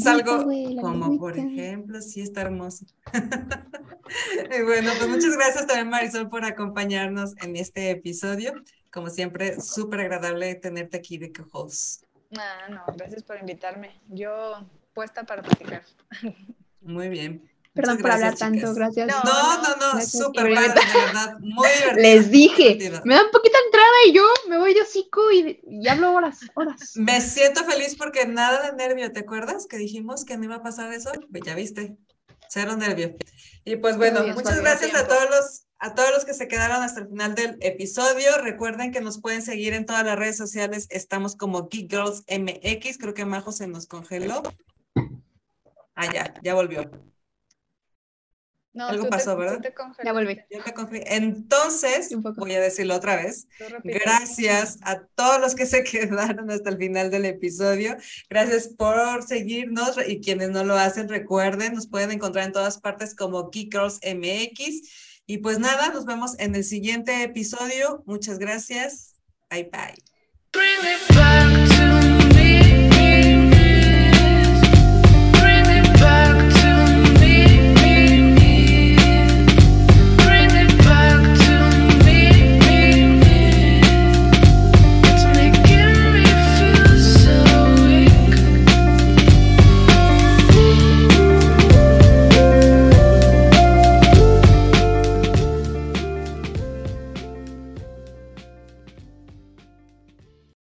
salgo como por ejemplo, sí está hermoso. y bueno, pues muchas gracias también Marisol por acompañarnos en este episodio. Como siempre, súper agradable tenerte aquí de co-host. No, no, gracias por invitarme. Yo puesta para platicar. Muy bien. Perdón por hablar tanto, gracias. No, no, no, súper de verdad, muy divertido. Les dije, me da un poquito entrada y yo me voy de hocico y, y, hablo horas, horas. Me siento feliz porque nada de nervio, ¿te acuerdas? Que dijimos que no iba a pasar eso, pues ya viste, cero nervio. Y pues bueno, muchas gracias a todos los a todos los que se quedaron hasta el final del episodio, recuerden que nos pueden seguir en todas las redes sociales. Estamos como Geek Girls MX. Creo que Majo se nos congeló. Ah, ya, ya volvió. Algo pasó, ¿verdad? ya volví. Entonces, voy a decirlo otra vez. Gracias a todos los que se quedaron hasta el final del episodio. Gracias por seguirnos y quienes no lo hacen, recuerden, nos pueden encontrar en todas partes como Geek MX. Y pues nada, nos vemos en el siguiente episodio. Muchas gracias. Bye bye.